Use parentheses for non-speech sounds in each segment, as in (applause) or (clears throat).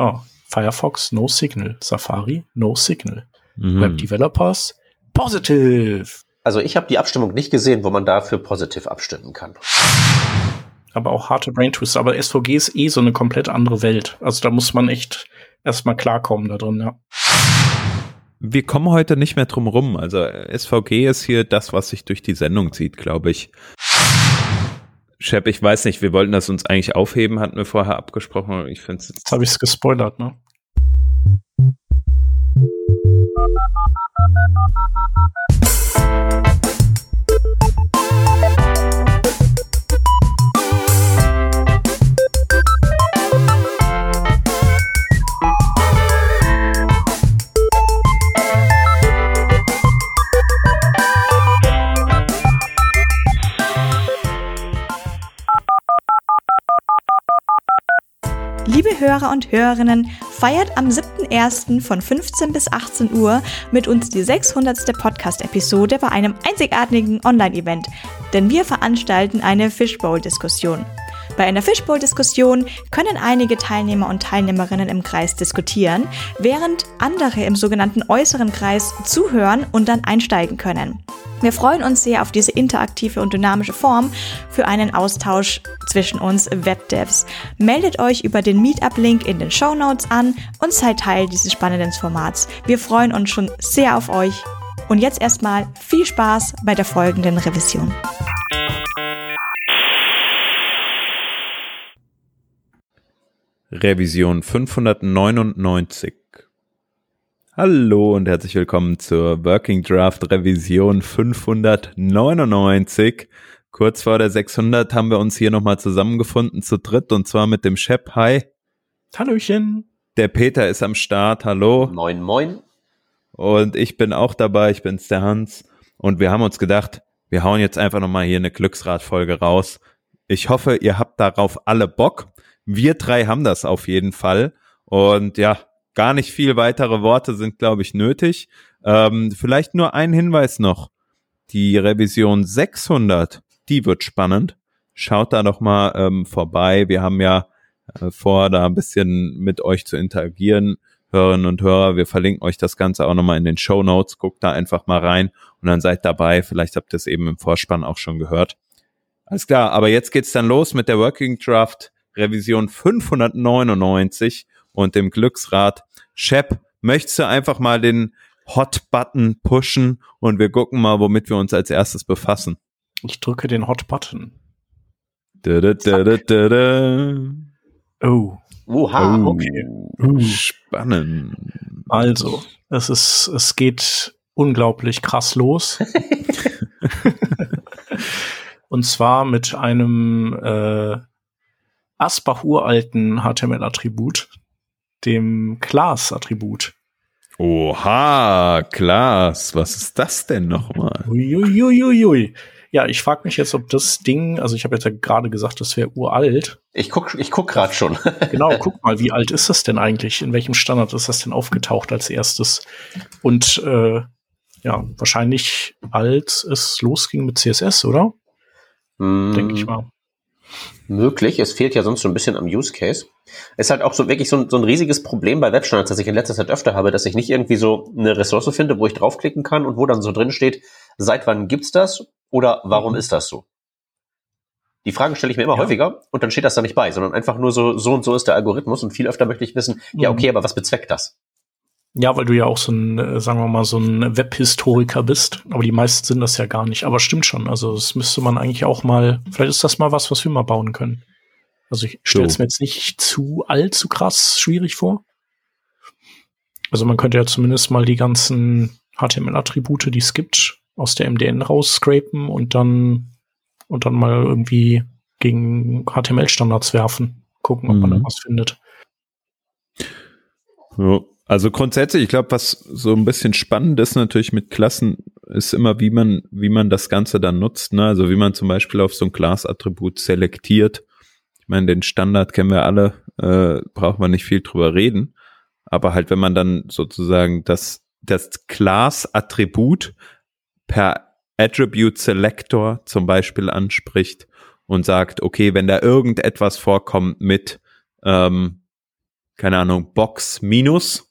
Oh, Firefox, no signal. Safari, no signal. Mhm. Web Developers, positive. Also ich habe die Abstimmung nicht gesehen, wo man dafür positiv abstimmen kann. Aber auch harte Brain Twister. Aber SVG ist eh so eine komplett andere Welt. Also da muss man echt erstmal klarkommen da drin, ja. Wir kommen heute nicht mehr drum rum. Also SVG ist hier das, was sich durch die Sendung zieht, glaube ich. Shep, ich weiß nicht, wir wollten das uns eigentlich aufheben, hatten wir vorher abgesprochen. Ich finde Jetzt habe ich es gespoilert, ne? Liebe Hörer und Hörerinnen, feiert am 7.1. von 15 bis 18 Uhr mit uns die 600. Podcast-Episode bei einem einzigartigen Online-Event, denn wir veranstalten eine Fishbowl-Diskussion. Bei einer Fishbowl-Diskussion können einige Teilnehmer und Teilnehmerinnen im Kreis diskutieren, während andere im sogenannten äußeren Kreis zuhören und dann einsteigen können. Wir freuen uns sehr auf diese interaktive und dynamische Form für einen Austausch zwischen uns Webdevs. Meldet euch über den Meetup-Link in den Show Notes an und seid Teil dieses spannenden Formats. Wir freuen uns schon sehr auf euch. Und jetzt erstmal viel Spaß bei der folgenden Revision. Revision 599. Hallo und herzlich willkommen zur Working Draft Revision 599. Kurz vor der 600 haben wir uns hier nochmal zusammengefunden zu dritt und zwar mit dem Shep. Hi. Hallöchen. Der Peter ist am Start. Hallo. Moin, moin. Und ich bin auch dabei. Ich bin's, der Hans. Und wir haben uns gedacht, wir hauen jetzt einfach nochmal hier eine Glücksradfolge raus. Ich hoffe, ihr habt darauf alle Bock. Wir drei haben das auf jeden Fall. Und ja, gar nicht viel weitere Worte sind, glaube ich, nötig. Ähm, vielleicht nur ein Hinweis noch. Die Revision 600, die wird spannend. Schaut da doch mal ähm, vorbei. Wir haben ja äh, vor, da ein bisschen mit euch zu interagieren. Hörerinnen und Hörer, wir verlinken euch das Ganze auch nochmal in den Show Notes. Guckt da einfach mal rein und dann seid dabei. Vielleicht habt ihr es eben im Vorspann auch schon gehört. Alles klar, aber jetzt geht's dann los mit der Working Draft Revision 599 und dem Glücksrad. Shep, möchtest du einfach mal den Hot-Button pushen und wir gucken mal, womit wir uns als erstes befassen. Ich drücke den Hot-Button. Oh. Oha, oh, okay. Uh. Spannend. Also, es ist, es geht unglaublich krass los. (laughs) Und zwar mit einem äh, Asbach-uralten HTML-Attribut, dem Class-Attribut. Oha, Class, was ist das denn nochmal? Uiuiuiui. Ja, ich frage mich jetzt, ob das Ding, also ich habe jetzt ja gerade gesagt, das wäre uralt. Ich guck, ich guck gerade schon. (laughs) genau, guck mal, wie alt ist das denn eigentlich? In welchem Standard ist das denn aufgetaucht als erstes? Und äh, ja, wahrscheinlich als es losging mit CSS, oder? Mm. Denke ich mal möglich. Es fehlt ja sonst so ein bisschen am Use Case. Es ist halt auch so wirklich so ein, so ein riesiges Problem bei Webstandards, das ich in letzter Zeit öfter habe, dass ich nicht irgendwie so eine Ressource finde, wo ich draufklicken kann und wo dann so drin steht, seit wann gibt's das oder warum mhm. ist das so? Die Fragen stelle ich mir immer ja. häufiger und dann steht das da nicht bei, sondern einfach nur so, so und so ist der Algorithmus und viel öfter möchte ich wissen, mhm. ja, okay, aber was bezweckt das? Ja, weil du ja auch so ein, äh, sagen wir mal, so ein Webhistoriker bist. Aber die meisten sind das ja gar nicht. Aber stimmt schon. Also das müsste man eigentlich auch mal, vielleicht ist das mal was, was wir mal bauen können. Also ich stelle es so. mir jetzt nicht zu allzu krass schwierig vor. Also man könnte ja zumindest mal die ganzen HTML-Attribute, die es gibt, aus der MDN rausscrapen und dann und dann mal irgendwie gegen HTML-Standards werfen. Gucken, ob mhm. man da mhm. was findet. Ja. Also grundsätzlich, ich glaube, was so ein bisschen spannend ist natürlich mit Klassen, ist immer, wie man, wie man das Ganze dann nutzt. Ne? Also wie man zum Beispiel auf so ein Class-Attribut selektiert. Ich meine, den Standard kennen wir alle, äh, braucht man nicht viel drüber reden. Aber halt, wenn man dann sozusagen das, das Class-Attribut per Attribute Selector zum Beispiel anspricht und sagt, okay, wenn da irgendetwas vorkommt mit ähm, keine Ahnung, Box minus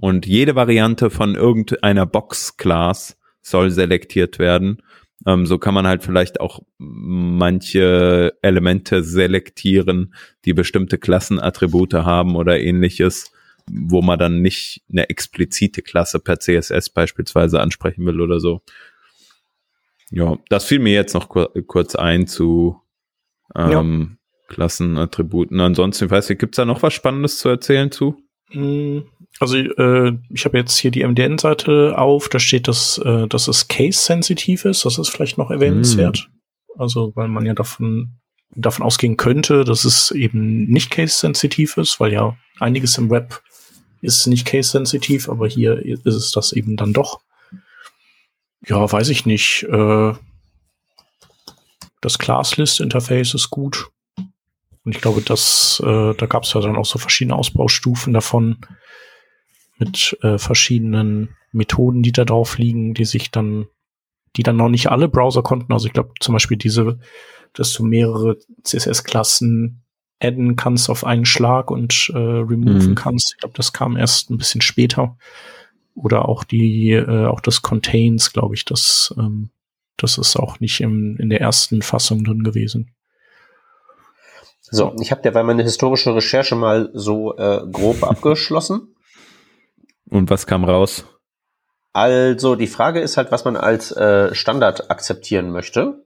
und jede Variante von irgendeiner Box-Class soll selektiert werden. Ähm, so kann man halt vielleicht auch manche Elemente selektieren, die bestimmte Klassenattribute haben oder ähnliches, wo man dann nicht eine explizite Klasse per CSS beispielsweise ansprechen will oder so. Ja, das fiel mir jetzt noch kur kurz ein zu ähm, ja. Klassenattributen. Ansonsten, ich weiß nicht, gibt's da noch was Spannendes zu erzählen zu? Also äh, ich habe jetzt hier die MDN-Seite auf, da steht, dass, äh, dass es case-sensitiv ist. Das ist vielleicht noch erwähnenswert. Mm. Also, weil man ja davon, davon ausgehen könnte, dass es eben nicht case-sensitiv ist, weil ja einiges im Web ist nicht case-sensitiv, aber hier ist es das eben dann doch. Ja, weiß ich nicht. Äh, das Class-List-Interface ist gut. Und ich glaube, das, äh, da gab es ja dann auch so verschiedene Ausbaustufen davon mit äh, verschiedenen Methoden, die da drauf liegen, die sich dann, die dann noch nicht alle Browser konnten. Also ich glaube zum Beispiel diese, dass du mehrere CSS-Klassen adden kannst auf einen Schlag und äh, removen mhm. kannst. Ich glaube, das kam erst ein bisschen später. Oder auch die, äh, auch das Contains, glaube ich, das, ähm, das ist auch nicht im, in der ersten Fassung drin gewesen. So, ich habe derweil meine historische Recherche mal so äh, grob (laughs) abgeschlossen. Und was kam raus? Also die Frage ist halt, was man als äh, Standard akzeptieren möchte.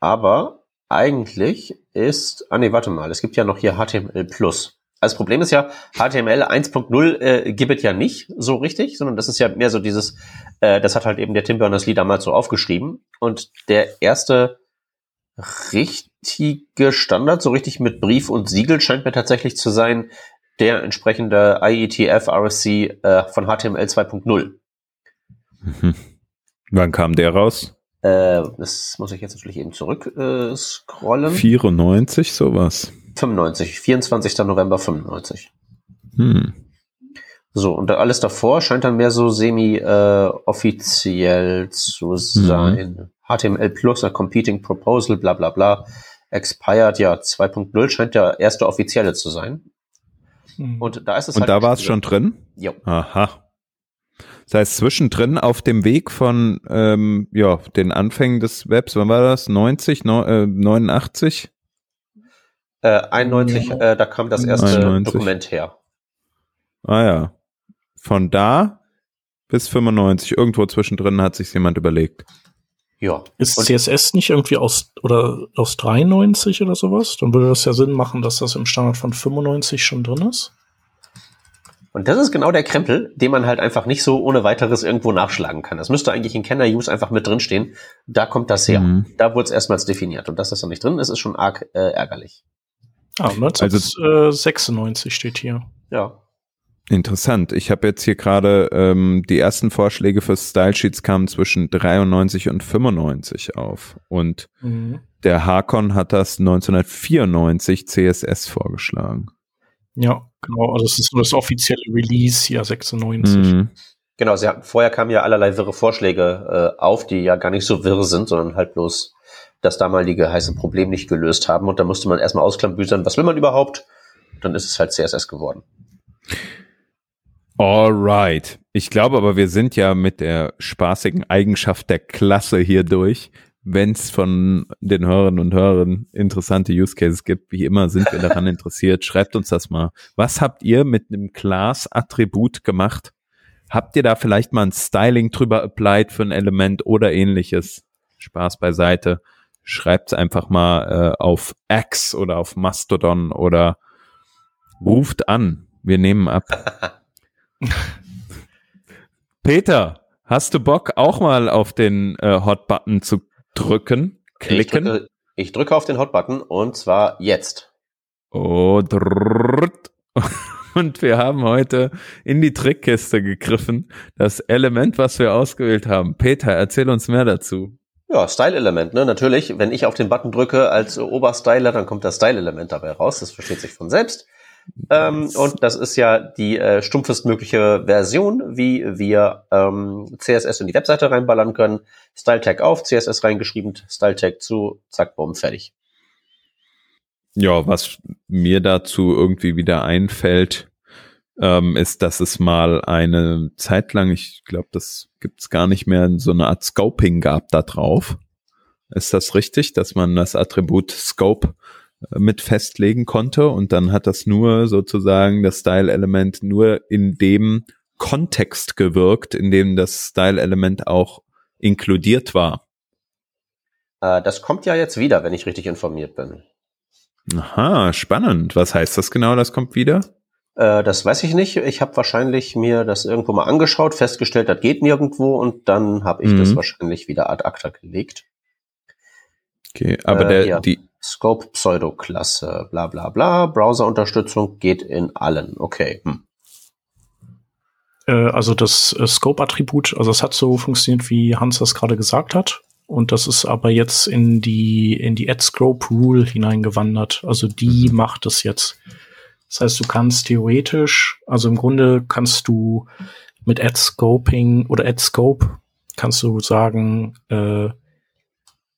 Aber eigentlich ist, ah nee, warte mal, es gibt ja noch hier HTML+. Also das Problem ist ja, HTML 1.0 äh, gibt es ja nicht so richtig, sondern das ist ja mehr so dieses, äh, das hat halt eben der Tim Berners-Lee damals so aufgeschrieben. Und der erste richtige Standard, so richtig mit Brief und Siegel, scheint mir tatsächlich zu sein, der entsprechende IETF RSC äh, von HTML 2.0. Mhm. Wann kam der raus? Äh, das muss ich jetzt natürlich eben zurück äh, scrollen. 94, sowas. 95, 24. November 95. Hm. So, und alles davor scheint dann mehr so semi-offiziell äh, zu sein. Mhm. HTML Plus, a Competing Proposal, bla bla bla. Expired, ja, 2.0 scheint der erste offizielle zu sein. Mhm. Und da ist es Und halt da war es schon drin? Jo. Aha. Das heißt, zwischendrin auf dem Weg von ähm, ja, den Anfängen des Webs, wann war das? 90, no, äh, 89? Äh, 91, ja. äh, da kam das erste 91. Dokument her. Ah ja. Von da bis 95, irgendwo zwischendrin hat sich jemand überlegt. Ja. Ist und CSS nicht irgendwie aus oder aus 93 oder sowas? Dann würde das ja Sinn machen, dass das im Standard von 95 schon drin ist. Und das ist genau der Krempel, den man halt einfach nicht so ohne weiteres irgendwo nachschlagen kann. Das müsste eigentlich in Kenner-Use einfach mit drinstehen. Da kommt das her. Mhm. Da wurde es erstmals definiert. Und dass das da nicht drin ist, ist schon arg äh, ärgerlich. Ah, 1996 also, steht hier. Ja. Interessant. Ich habe jetzt hier gerade ähm, die ersten Vorschläge für Style Sheets kamen zwischen 93 und 95 auf. Und mhm. der Hakon hat das 1994 CSS vorgeschlagen. Ja, genau. Also das ist so das offizielle Release, ja, 96. Mhm. Genau, sie hatten, vorher kamen ja allerlei wirre Vorschläge äh, auf, die ja gar nicht so wirr sind, sondern halt bloß das damalige heiße Problem nicht gelöst haben. Und da musste man erstmal ausklambüsern, was will man überhaupt? Dann ist es halt CSS geworden. Alright. Ich glaube aber, wir sind ja mit der spaßigen Eigenschaft der Klasse hier durch. Wenn es von den Hörerinnen und Hörern interessante Use Cases gibt, wie immer sind wir daran (laughs) interessiert. Schreibt uns das mal. Was habt ihr mit einem Class-Attribut gemacht? Habt ihr da vielleicht mal ein Styling drüber applied für ein Element oder ähnliches? Spaß beiseite. Schreibt einfach mal äh, auf X oder auf Mastodon oder ruft an. Wir nehmen ab. (laughs) (laughs) Peter, hast du Bock auch mal auf den äh, Hot-Button zu drücken, klicken? Ich drücke, ich drücke auf den Hot-Button und zwar jetzt. Oh, drrrt. (laughs) Und wir haben heute in die Trickkiste gegriffen. Das Element, was wir ausgewählt haben. Peter, erzähl uns mehr dazu. Ja, Style-Element, ne? Natürlich, wenn ich auf den Button drücke als Oberstyler, dann kommt das Style-Element dabei raus. Das versteht sich von selbst. Ähm, und das ist ja die äh, stumpfestmögliche Version, wie wir ähm, CSS in die Webseite reinballern können. Style Tag auf, CSS reingeschrieben, Style Tag zu, zack, bumm, fertig. Ja, was mir dazu irgendwie wieder einfällt, ähm, ist, dass es mal eine Zeit lang, ich glaube, das gibt's gar nicht mehr, so eine Art Scoping gab da drauf. Ist das richtig, dass man das Attribut Scope mit festlegen konnte und dann hat das nur sozusagen das Style-Element nur in dem Kontext gewirkt, in dem das Style-Element auch inkludiert war. Äh, das kommt ja jetzt wieder, wenn ich richtig informiert bin. Aha, spannend. Was heißt das genau, das kommt wieder? Äh, das weiß ich nicht. Ich habe wahrscheinlich mir das irgendwo mal angeschaut, festgestellt, das geht nirgendwo und dann habe ich mhm. das wahrscheinlich wieder ad acta gelegt. Okay, aber der, ja. die Scope Pseudo-Klasse, bla bla bla, Browser-Unterstützung geht in allen. Okay. Hm. Äh, also das äh, Scope-Attribut, also es hat so funktioniert, wie Hans das gerade gesagt hat. Und das ist aber jetzt in die, in die Add-Scope-Rule hineingewandert. Also die mhm. macht es jetzt. Das heißt, du kannst theoretisch, also im Grunde kannst du mit Add-Scoping oder Add-Scope kannst du sagen, äh,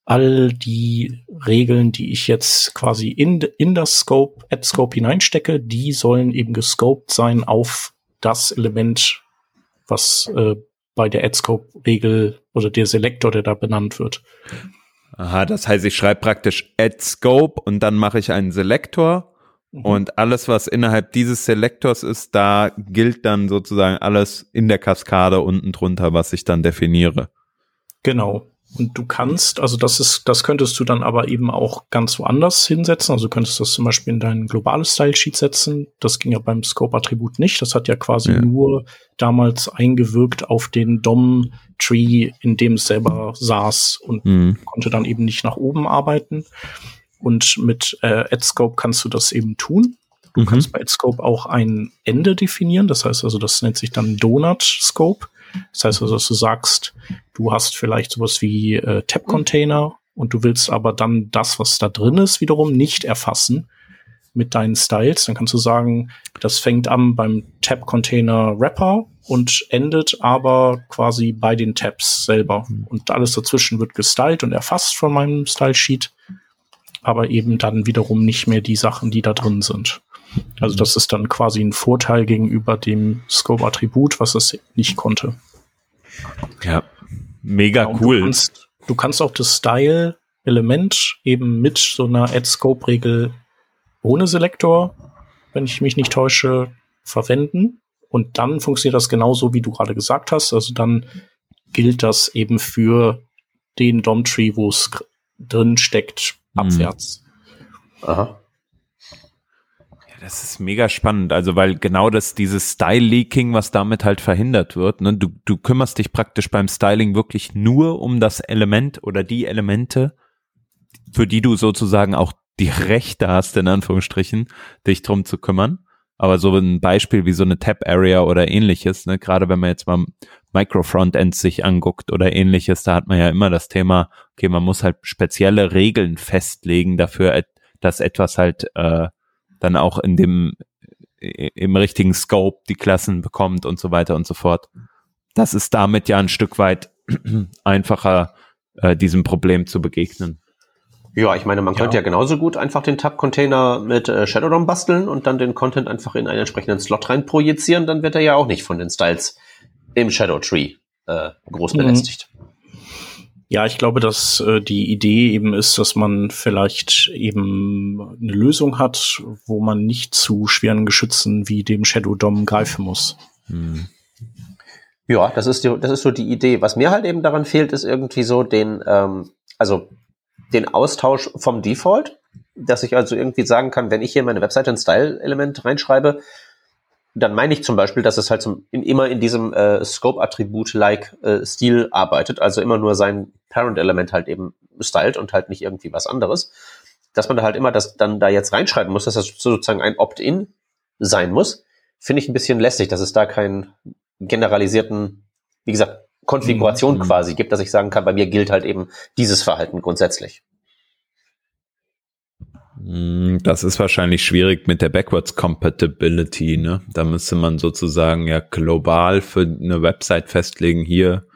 all die Regeln, die ich jetzt quasi in, in das Scope, Add Scope hineinstecke, die sollen eben gescoped sein auf das Element, was äh, bei der Add Scope Regel oder der Selektor, der da benannt wird. Aha, das heißt, ich schreibe praktisch Add Scope und dann mache ich einen Selektor mhm. und alles, was innerhalb dieses Selektors ist, da gilt dann sozusagen alles in der Kaskade unten drunter, was ich dann definiere. Genau. Und du kannst, also das ist, das könntest du dann aber eben auch ganz woanders hinsetzen. Also könntest du das zum Beispiel in dein globales Style-Sheet setzen. Das ging ja beim Scope-Attribut nicht. Das hat ja quasi ja. nur damals eingewirkt auf den DOM-Tree, in dem es selber saß und mhm. konnte dann eben nicht nach oben arbeiten. Und mit äh, AdScope kannst du das eben tun. Du mhm. kannst bei AdScope auch ein Ende definieren. Das heißt also, das nennt sich dann Donut Scope. Das heißt also, dass du sagst, du hast vielleicht sowas wie äh, Tab-Container und du willst aber dann das, was da drin ist, wiederum nicht erfassen mit deinen Styles. Dann kannst du sagen, das fängt an beim Tab-Container Wrapper und endet aber quasi bei den Tabs selber. Und alles dazwischen wird gestylt und erfasst von meinem Style-Sheet, aber eben dann wiederum nicht mehr die Sachen, die da drin sind. Also das ist dann quasi ein Vorteil gegenüber dem Scope-Attribut, was es nicht konnte. Ja, mega ja, cool. Du kannst, du kannst, auch das Style-Element eben mit so einer Add-Scope-Regel ohne Selektor, wenn ich mich nicht täusche, verwenden. Und dann funktioniert das genauso, wie du gerade gesagt hast. Also dann gilt das eben für den DOM-Tree, wo es drin steckt, mhm. abwärts. Aha das ist mega spannend, also weil genau das, dieses Style-Leaking, was damit halt verhindert wird, ne? du, du kümmerst dich praktisch beim Styling wirklich nur um das Element oder die Elemente, für die du sozusagen auch die Rechte hast, in Anführungsstrichen, dich drum zu kümmern. Aber so ein Beispiel wie so eine Tab-Area oder ähnliches, ne? gerade wenn man jetzt mal Micro-Frontends sich anguckt oder ähnliches, da hat man ja immer das Thema, okay, man muss halt spezielle Regeln festlegen dafür, dass etwas halt äh, dann auch in dem im richtigen Scope die Klassen bekommt und so weiter und so fort. Das ist damit ja ein Stück weit (clears throat) einfacher, äh, diesem Problem zu begegnen. Ja, ich meine, man ja. könnte ja genauso gut einfach den Tab-Container mit äh, Shadow DOM basteln und dann den Content einfach in einen entsprechenden Slot rein projizieren, dann wird er ja auch nicht von den Styles im Shadow Tree äh, groß mhm. belästigt. Ja, ich glaube, dass äh, die Idee eben ist, dass man vielleicht eben eine Lösung hat, wo man nicht zu schweren Geschützen wie dem Shadow Dom greifen muss. Hm. Ja, das ist, die, das ist so die Idee. Was mir halt eben daran fehlt, ist irgendwie so den, ähm, also den Austausch vom Default, dass ich also irgendwie sagen kann, wenn ich hier meine Webseite ein Style-Element reinschreibe, dann meine ich zum Beispiel, dass es halt zum, in, immer in diesem äh, Scope-Attribut-like äh, Stil arbeitet, also immer nur sein Parent-Element halt eben stylt und halt nicht irgendwie was anderes. Dass man da halt immer das dann da jetzt reinschreiben muss, dass das sozusagen ein Opt-in sein muss, finde ich ein bisschen lästig, dass es da keinen generalisierten, wie gesagt, Konfiguration mhm. quasi gibt, dass ich sagen kann, bei mir gilt halt eben dieses Verhalten grundsätzlich. Hm, das ist wahrscheinlich schwierig mit der Backwards Compatibility, ne? Da müsste man sozusagen ja global für eine Website festlegen, hier,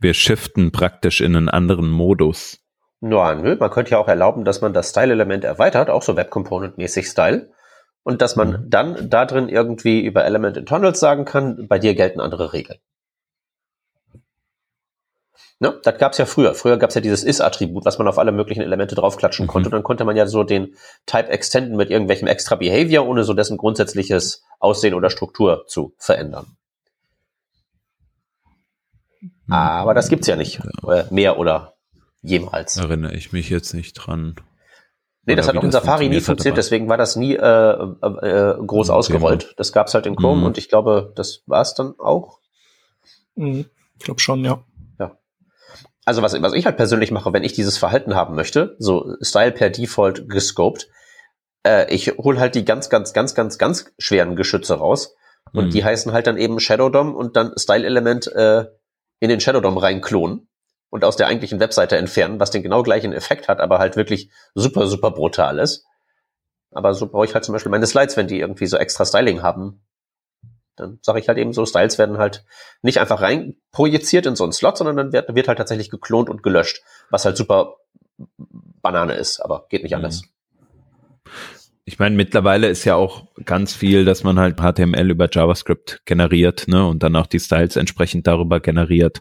wir shiften praktisch in einen anderen Modus. Ja, nö, man könnte ja auch erlauben, dass man das Style-Element erweitert, auch so Web-Component-mäßig Style. Und dass man mhm. dann da drin irgendwie über Element Internals sagen kann, bei dir gelten andere Regeln. Ne? Das gab es ja früher. Früher gab es ja dieses Is-Attribut, was man auf alle möglichen Elemente draufklatschen mhm. konnte. Und dann konnte man ja so den Type extenden mit irgendwelchem extra Behavior, ohne so dessen grundsätzliches Aussehen oder Struktur zu verändern. Mhm. Aber das gibt's ja nicht. Ja. Äh, mehr oder jemals. Erinnere ich mich jetzt nicht dran. Nee, das hat auch in Safari nie funktioniert, deswegen war das nie äh, äh, groß ausgerollt. Das gab's halt in Chrome mhm. und ich glaube, das war's dann auch. Mhm. Ich glaube schon, ja. Ja. Also was, was ich halt persönlich mache, wenn ich dieses Verhalten haben möchte, so Style per Default gescoped, äh, ich hol halt die ganz, ganz, ganz, ganz, ganz schweren Geschütze raus und mhm. die heißen halt dann eben Shadow DOM und dann Style-Element äh, in den Shadow DOM reinklonen und aus der eigentlichen Webseite entfernen, was den genau gleichen Effekt hat, aber halt wirklich super, super brutal ist. Aber so brauche ich halt zum Beispiel meine Slides, wenn die irgendwie so extra Styling haben. Dann sage ich halt eben so, Styles werden halt nicht einfach rein projiziert in so einen Slot, sondern dann wird, wird halt tatsächlich geklont und gelöscht, was halt super Banane ist, aber geht nicht anders. Ich meine, mittlerweile ist ja auch ganz viel, dass man halt HTML über JavaScript generiert, ne, und dann auch die Styles entsprechend darüber generiert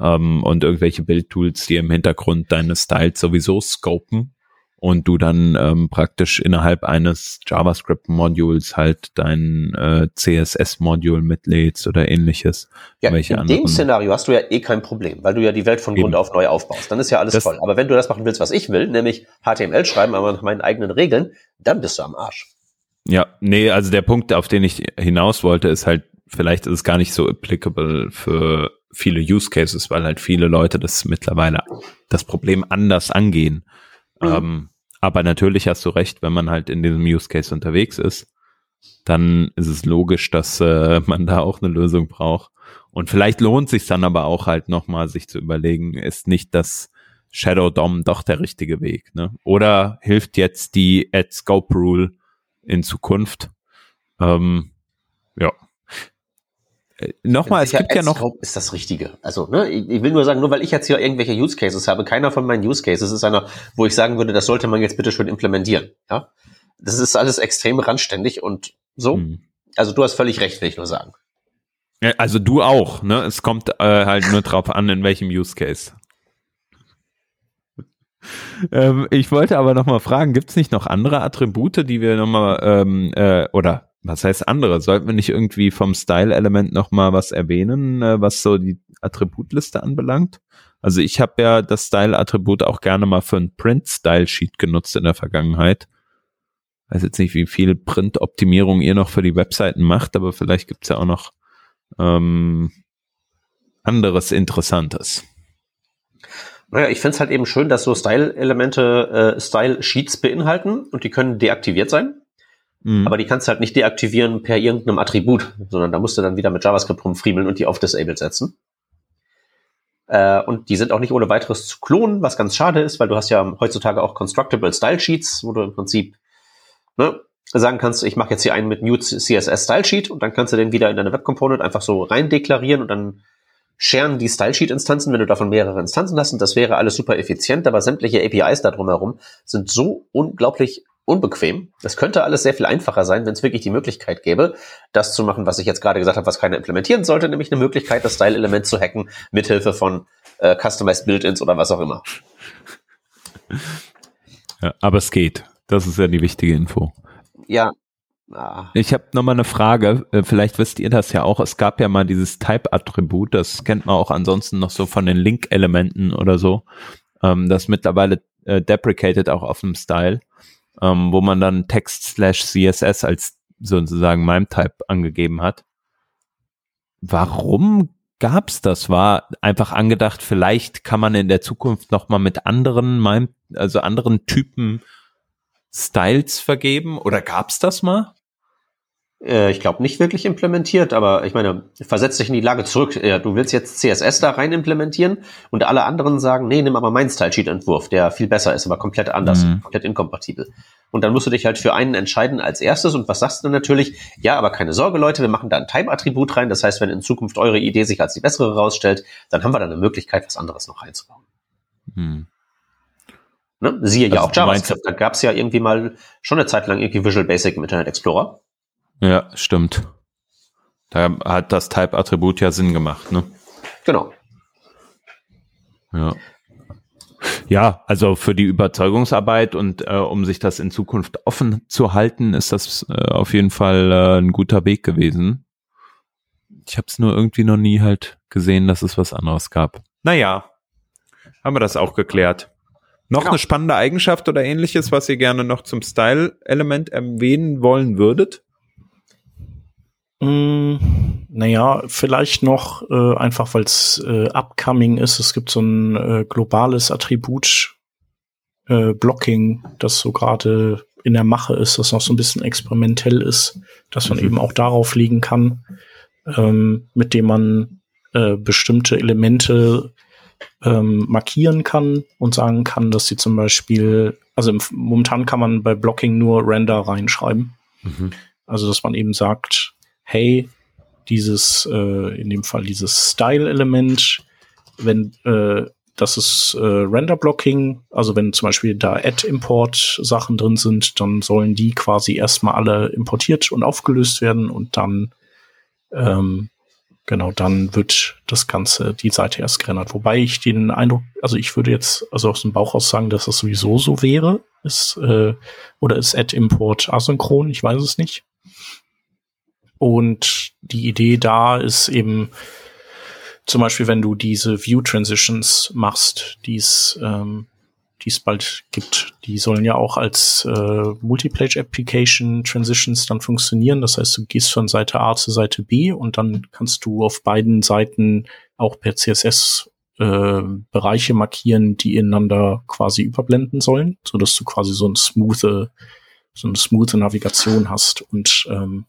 ähm, und irgendwelche Bildtools, die im Hintergrund deine Styles sowieso scopen und du dann ähm, praktisch innerhalb eines JavaScript-Modules halt dein äh, CSS-Modul mitlädst oder ähnliches. Ja, in anderen? dem Szenario hast du ja eh kein Problem, weil du ja die Welt von Grund auf neu aufbaust. Dann ist ja alles das, toll. Aber wenn du das machen willst, was ich will, nämlich HTML schreiben, aber nach meinen eigenen Regeln, dann bist du am Arsch. Ja, nee, also der Punkt, auf den ich hinaus wollte, ist halt, vielleicht ist es gar nicht so applicable für viele Use Cases, weil halt viele Leute das mittlerweile das Problem anders angehen. Mhm. Ähm, aber natürlich hast du recht, wenn man halt in diesem Use Case unterwegs ist, dann ist es logisch, dass äh, (laughs) man da auch eine Lösung braucht. Und vielleicht lohnt sich dann aber auch halt nochmal, sich zu überlegen, ist nicht das Shadow DOM doch der richtige Weg, ne? Oder hilft jetzt die Add Scope Rule in Zukunft? Ähm, ja, nochmal, es gibt ja noch. Ist das Richtige. Also, ne, ich will nur sagen, nur weil ich jetzt hier irgendwelche Use Cases habe, keiner von meinen Use Cases ist einer, wo ich sagen würde, das sollte man jetzt bitte schön implementieren. Ja, das ist alles extrem randständig und so. Hm. Also, du hast völlig recht, will ich nur sagen. Ja, also du auch, ne? Es kommt äh, halt nur drauf an, in welchem Use Case. ähm, ich wollte aber noch mal fragen, gibt es nicht noch andere Attribute, die wir noch mal ähm, äh, oder was heißt andere? Sollten wir nicht irgendwie vom Style-Element noch mal was erwähnen, äh, was so die Attributliste anbelangt? Also ich habe ja das Style-Attribut auch gerne mal für ein Print-Style-Sheet genutzt in der Vergangenheit. Weiß jetzt nicht, wie viel Print-Optimierung ihr noch für die Webseiten macht, aber vielleicht gibt's ja auch noch ähm, anderes Interessantes. Naja, ich finde es halt eben schön, dass so Style-Elemente äh, Style-Sheets beinhalten und die können deaktiviert sein. Mhm. Aber die kannst du halt nicht deaktivieren per irgendeinem Attribut, sondern da musst du dann wieder mit JavaScript rumfriemeln und die auf Disabled setzen. Äh, und die sind auch nicht ohne weiteres zu klonen, was ganz schade ist, weil du hast ja heutzutage auch Constructible Style Sheets, wo du im Prinzip ne, sagen kannst, ich mache jetzt hier einen mit New CSS Style Sheet und dann kannst du den wieder in deine Web Component einfach so rein deklarieren und dann scheren die Style Sheet Instanzen, wenn du davon mehrere Instanzen hast und das wäre alles super effizient, aber sämtliche APIs da drumherum sind so unglaublich unbequem. Es könnte alles sehr viel einfacher sein, wenn es wirklich die Möglichkeit gäbe, das zu machen, was ich jetzt gerade gesagt habe, was keiner implementieren sollte, nämlich eine Möglichkeit, das Style-Element zu hacken, mithilfe von äh, Customized Build-ins oder was auch immer. (laughs) Ja, aber es geht. Das ist ja die wichtige Info. Ja. Ah. Ich habe noch mal eine Frage. Äh, vielleicht wisst ihr das ja auch. Es gab ja mal dieses Type-Attribut. Das kennt man auch ansonsten noch so von den Link-Elementen oder so. Ähm, das mittlerweile äh, deprecated auch auf dem Style ähm, wo man dann Text slash CSS als sozusagen MIME-Type angegeben hat. Warum gab's das? War einfach angedacht, vielleicht kann man in der Zukunft nochmal mit anderen MIME, also anderen Typen Styles vergeben oder gab's das mal? Äh, ich glaube nicht wirklich implementiert, aber ich meine, versetz dich in die Lage zurück. Du willst jetzt CSS da rein implementieren und alle anderen sagen, nee, nimm aber meinen Style-Sheet-Entwurf, der viel besser ist, aber komplett anders, mhm. komplett inkompatibel. Und dann musst du dich halt für einen entscheiden als erstes. Und was sagst du dann natürlich? Ja, aber keine Sorge, Leute, wir machen da ein Time-Attribut rein. Das heißt, wenn in Zukunft eure Idee sich als die bessere rausstellt, dann haben wir da eine Möglichkeit, was anderes noch reinzubauen. Mhm. Ne? Siehe ja Also auch du meinst- JavaScript. Da gab es ja irgendwie mal schon eine Zeit lang irgendwie Visual Basic im Internet Explorer. Ja, stimmt. Da hat das Type-Attribut ja Sinn gemacht, ne? Genau. Ja. Ja, also für die Überzeugungsarbeit und äh, um sich das in Zukunft offen zu halten, ist das äh, auf jeden Fall äh, ein guter Weg gewesen. Ich habe es nur irgendwie noch nie halt gesehen, dass es was anderes gab. Naja, haben wir das auch geklärt. Noch Genau. eine spannende Eigenschaft oder ähnliches, was ihr gerne noch zum Style-Element erwähnen wollen würdet? Mm, naja, vielleicht noch äh, einfach, weil es äh, upcoming ist. Es gibt so ein äh, globales Attribut äh, Blocking, das so gerade in der Mache ist, das noch so ein bisschen experimentell ist, dass man Mhm. eben auch darauf legen kann, ähm, mit dem man äh, bestimmte Elemente ähm, markieren kann und sagen kann, dass sie zum Beispiel, also im, momentan kann man bei Blocking nur Render reinschreiben. Also, dass man eben sagt, hey, dieses, äh, in dem Fall dieses Style-Element, wenn äh, das ist äh, Render-Blocking, also wenn zum Beispiel da Add-Import-Sachen drin sind, dann sollen die quasi erstmal alle importiert und aufgelöst werden und dann ähm, genau, dann wird das Ganze, die Seite erst gerendert. Wobei ich den Eindruck, also ich würde jetzt also aus dem Bauch aus sagen, dass das sowieso so wäre, ist, äh, oder ist Add-Import asynchron, ich weiß es nicht. Und die Idee da ist eben zum Beispiel, wenn du diese View Transitions machst, die es ähm, die es bald gibt, die sollen ja auch als äh, Multipage Application Transitions dann funktionieren. Das heißt, du gehst von Seite A zu Seite B und dann kannst du auf beiden Seiten auch per CSS äh, Bereiche markieren, die ineinander quasi überblenden sollen, so dass du quasi so eine smooth, so eine smooth Navigation hast und ähm,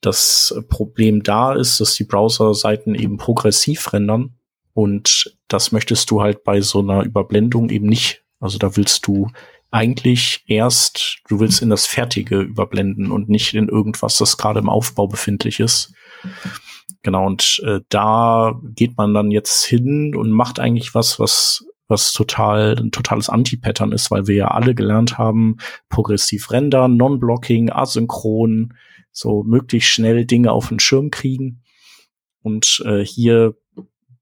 das Problem da ist, dass die Browser-Seiten eben progressiv rendern und das möchtest du halt bei so einer Überblendung eben nicht. Also da willst du eigentlich erst, du willst in das Fertige überblenden und nicht in irgendwas, das gerade im Aufbau befindlich ist. Genau, und äh, da geht man dann jetzt hin und macht eigentlich was, was was total ein totales Anti-Pattern ist, weil wir ja alle gelernt haben, progressiv rendern, Non-Blocking, asynchron, so möglichst schnell Dinge auf den Schirm kriegen. Und äh, hier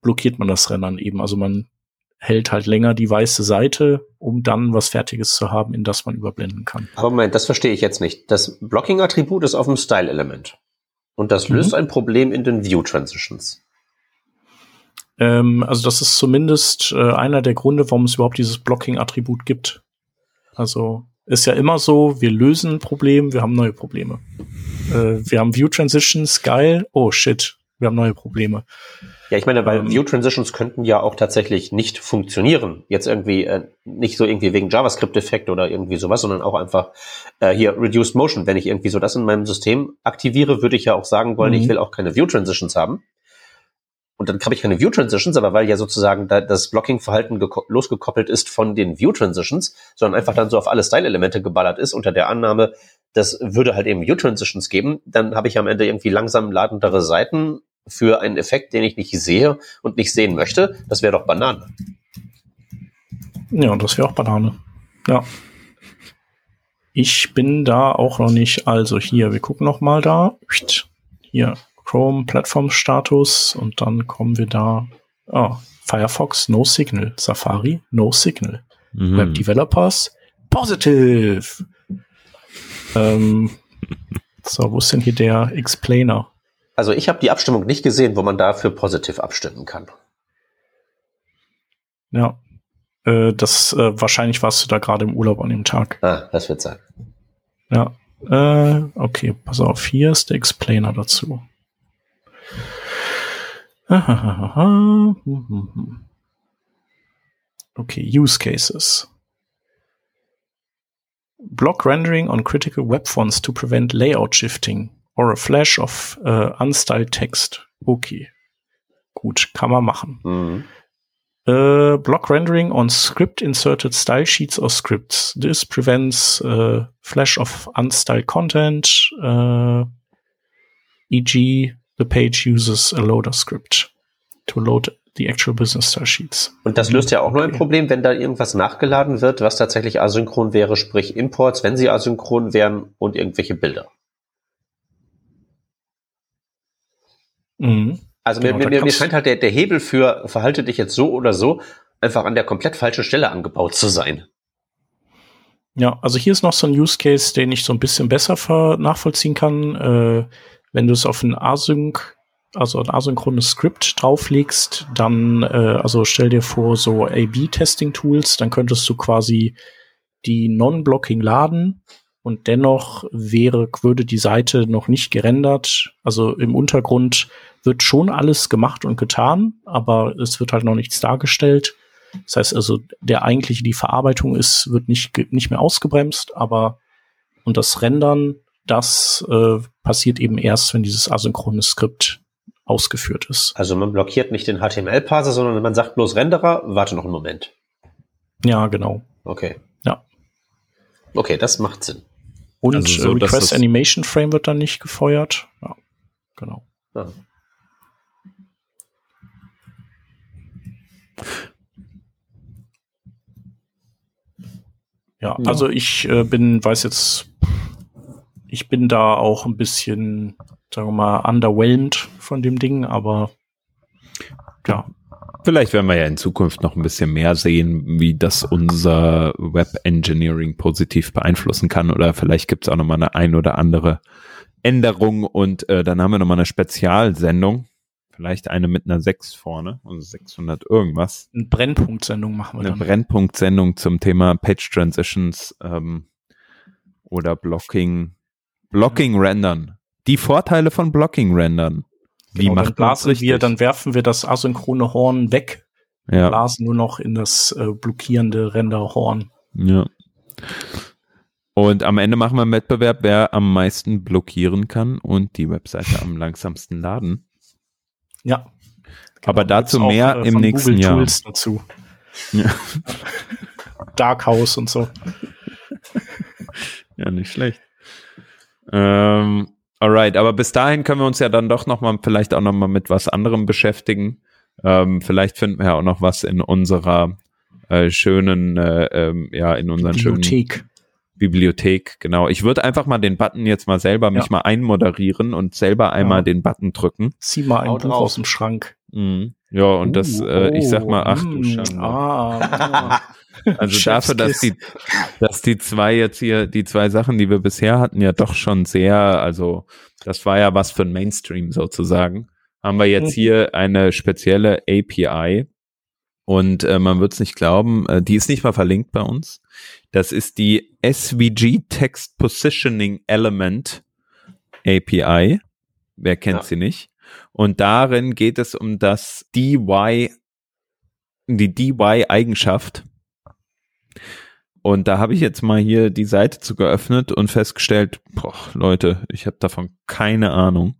blockiert man das Rendern eben. Also man hält halt länger die weiße Seite, um dann was Fertiges zu haben, in das man überblenden kann. Aber Moment, das verstehe ich jetzt nicht. Das Blocking-Attribut ist auf dem Style-Element. Und das Mhm. löst ein Problem in den View-Transitions. Ähm, also das ist zumindest äh, einer der Gründe, warum es überhaupt dieses Blocking-Attribut gibt. Also ist ja immer so, wir lösen ein Problem, wir haben neue Probleme. Äh, wir haben View Transitions, geil, oh shit, wir haben neue Probleme. Ja, ich meine, weil Ähm. View-Transitions könnten ja auch tatsächlich nicht funktionieren. Jetzt irgendwie, äh, nicht so irgendwie wegen JavaScript-Effekt oder irgendwie sowas, sondern auch einfach äh, hier Reduced Motion. Wenn ich irgendwie so das in meinem System aktiviere, würde ich ja auch sagen wollen, Mhm. ich will auch keine View-Transitions haben. Und dann habe ich keine View-Transitions, aber weil ja sozusagen da das Blocking-Verhalten geko- losgekoppelt ist von den View-Transitions, sondern einfach dann so auf alle Style-Elemente geballert ist, unter der Annahme, das würde halt eben View-Transitions geben, dann habe ich am Ende irgendwie langsam ladendere Seiten für einen Effekt, den ich nicht sehe und nicht sehen möchte. Das wäre doch Banane. Ja, das wäre auch Banane. Ja. Ich bin da auch noch nicht. Also hier, wir gucken noch mal da. Hier, Chrome Plattform Status und dann kommen wir da. Ah, Firefox, no signal. Safari, no signal. Mhm. Web Developers, positive. ähm, so, wo ist denn hier der Explainer? Also ich habe die Abstimmung nicht gesehen, wo man dafür positiv abstimmen kann. Ja. Äh, das äh, wahrscheinlich warst du da gerade im Urlaub an dem Tag. Ah, das wird sein. Ja. Äh, okay, pass auf, hier ist der Explainer dazu. (laughs) Okay, Use Cases. Block rendering on critical web fonts to prevent layout shifting or a flash of uh, unstyled text. Okay. Gut, kann man machen. Mhm. Uh, block rendering on script inserted style sheets or scripts. This prevents uh, flash of unstyled content, uh, e.g., the page uses a loader script to load die Actual Business Style Sheets. Und das löst ja auch nur ein Problem, wenn da irgendwas nachgeladen wird, was tatsächlich asynchron wäre, sprich Imports, wenn sie asynchron wären und irgendwelche Bilder. Mhm. Also Genau, mir, mir, mir scheint halt der, der Hebel für verhalte dich jetzt so oder so einfach an der komplett falschen Stelle angebaut zu sein. Ja, also hier ist noch so ein Use Case, den ich so ein bisschen besser nachvollziehen kann. Äh, wenn du es auf ein Async, also ein asynchrones Skript drauflegst, dann, äh, also stell dir vor, so A-B-Testing-Tools, dann könntest du quasi die Non-Blocking laden und dennoch wäre, würde die Seite noch nicht gerendert. Also im Untergrund wird schon alles gemacht und getan, aber es wird halt noch nichts dargestellt. Das heißt also, der eigentliche, die Verarbeitung ist, wird nicht, nicht mehr ausgebremst, aber und das Rendern, das äh, passiert eben erst, wenn dieses asynchrone Skript ausgeführt ist. Also man blockiert nicht den HTML-Parser, sondern man sagt bloß Renderer, warte noch einen Moment. Ja, genau. Okay. Ja. Okay, das macht Sinn. Und Also so, äh, dass Request Animation Frame wird dann nicht gefeuert. Ja, genau. Ja. Ja, Ja. also ich äh, bin, weiß jetzt, ich bin da auch ein bisschen, sagen wir mal, underwhelmed von dem Ding, aber ja, Vielleicht werden wir ja in Zukunft noch ein bisschen mehr sehen, wie das unser Web Engineering positiv beeinflussen kann. Oder vielleicht gibt es auch noch mal eine ein oder andere Änderung und äh, dann haben wir noch mal eine Spezialsendung. Vielleicht eine mit einer 6 vorne, also 600 irgendwas. eine Brennpunktsendung machen wir Eine dann. Brennpunktsendung zum Thema Page Transitions ähm, oder Blocking, Blocking Rendern. Die Vorteile von Blocking Rendern. Wie Genau, dann macht man blasen wir, dann werfen wir das asynchrone Horn weg, ja. blasen nur noch in das äh, blockierende Renderhorn. Ja. Und am Ende machen wir einen Wettbewerb, wer am meisten blockieren kann und die Webseite am langsamsten laden. Ja. Aber dazu mehr im von nächsten Google Jahr. Tools dazu. Ja. Dark House und so. Ja, nicht schlecht. Ähm, alright, aber bis dahin können wir uns ja dann doch noch mal vielleicht auch noch mal mit was anderem beschäftigen. Ähm, vielleicht finden wir ja auch noch was in unserer äh, schönen, äh, ähm, ja, in unseren schönen Bibliothek. Bibliothek, genau. Ich würde einfach mal den Button jetzt mal selber mich Ja. mal einmoderieren und selber einmal Ja. den Button drücken. Zieh mal ein Haut Buch aus dem Schrank. Mhm. Ja, und das, Uh, äh, ich sag mal, oh, ach du mm, Schande. Ah, (laughs) Also dafür, dass die, dass die zwei jetzt hier, die zwei Sachen, die wir bisher hatten, ja doch schon sehr, also das war ja was für ein Mainstream sozusagen, haben wir jetzt Mhm. hier eine spezielle API und äh, man wird es nicht glauben, äh, die ist nicht mal verlinkt bei uns. Das ist die SVG Text Positioning Element API. Wer kennt Ja. sie nicht? Und darin geht es um das DY, die DY-Eigenschaft. Und da habe ich jetzt mal hier die Seite zu geöffnet und festgestellt, boah, Leute, ich habe davon keine Ahnung.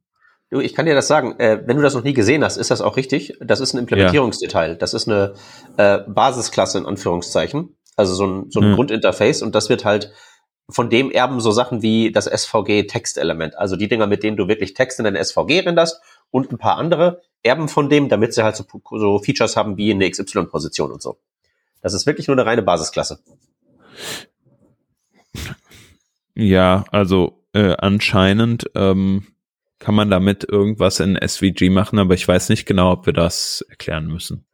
Du, ich kann dir das sagen, äh, wenn du das noch nie gesehen hast, ist das auch richtig. Das ist ein Implementierungsdetail. Das ist eine äh, Basisklasse in Anführungszeichen. Also so ein, so ein Mhm. Grundinterface und das wird halt von dem erben so Sachen wie das SVG-Textelement. Also die Dinger, mit denen du wirklich Text in deine SVG renderst und ein paar andere erben von dem, damit sie halt so, so Features haben wie eine XY-Position und so. Das ist wirklich nur eine reine Basisklasse. Ja, also äh, anscheinend ähm, kann man damit irgendwas in SVG machen, aber ich weiß nicht genau, ob wir das erklären müssen.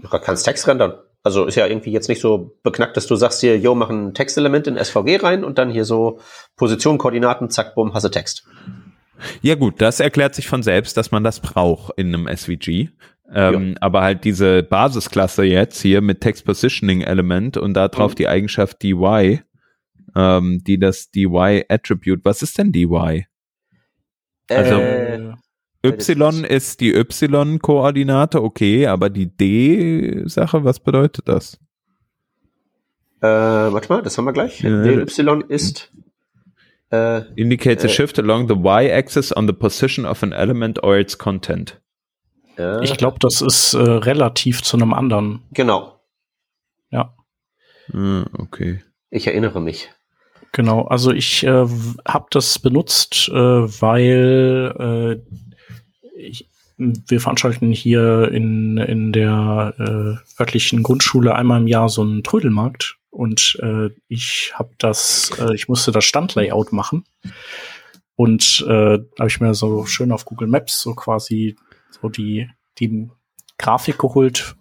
Du kannst Text rendern. Also ist ja irgendwie jetzt nicht so beknackt, dass du sagst hier, yo, mach ein Textelement in SVG rein und dann hier so Position, Koordinaten, zack, bumm, hasse Text. Ja gut, das erklärt sich von selbst, dass man das braucht in einem SVG. Ähm, Aber halt diese Basisklasse jetzt hier mit Text Positioning Element und da drauf Mhm. die Eigenschaft DY, ähm, die das DY Attribute. Was ist denn DY? Also- äh, Y ist die Y-Koordinate, okay, aber die D-Sache, was bedeutet das? äh, warte mal, das haben wir gleich. Ja. DY ist äh, Indicates a Äh. shift along the Y-axis on the position of an element or its content. äh, Ich glaube, das ist äh, relativ zu einem anderen. genau. Ja, Ah, okay. Ich erinnere mich. genau. Also ich äh, habe das benutzt, äh, weil äh, ich, wir veranstalten hier in, in der äh, örtlichen Grundschule einmal im Jahr so einen Trödelmarkt und äh, ich habe das, äh, ich musste das Standlayout machen und äh, habe ich mir so schön auf Google Maps so quasi so die die Grafik geholt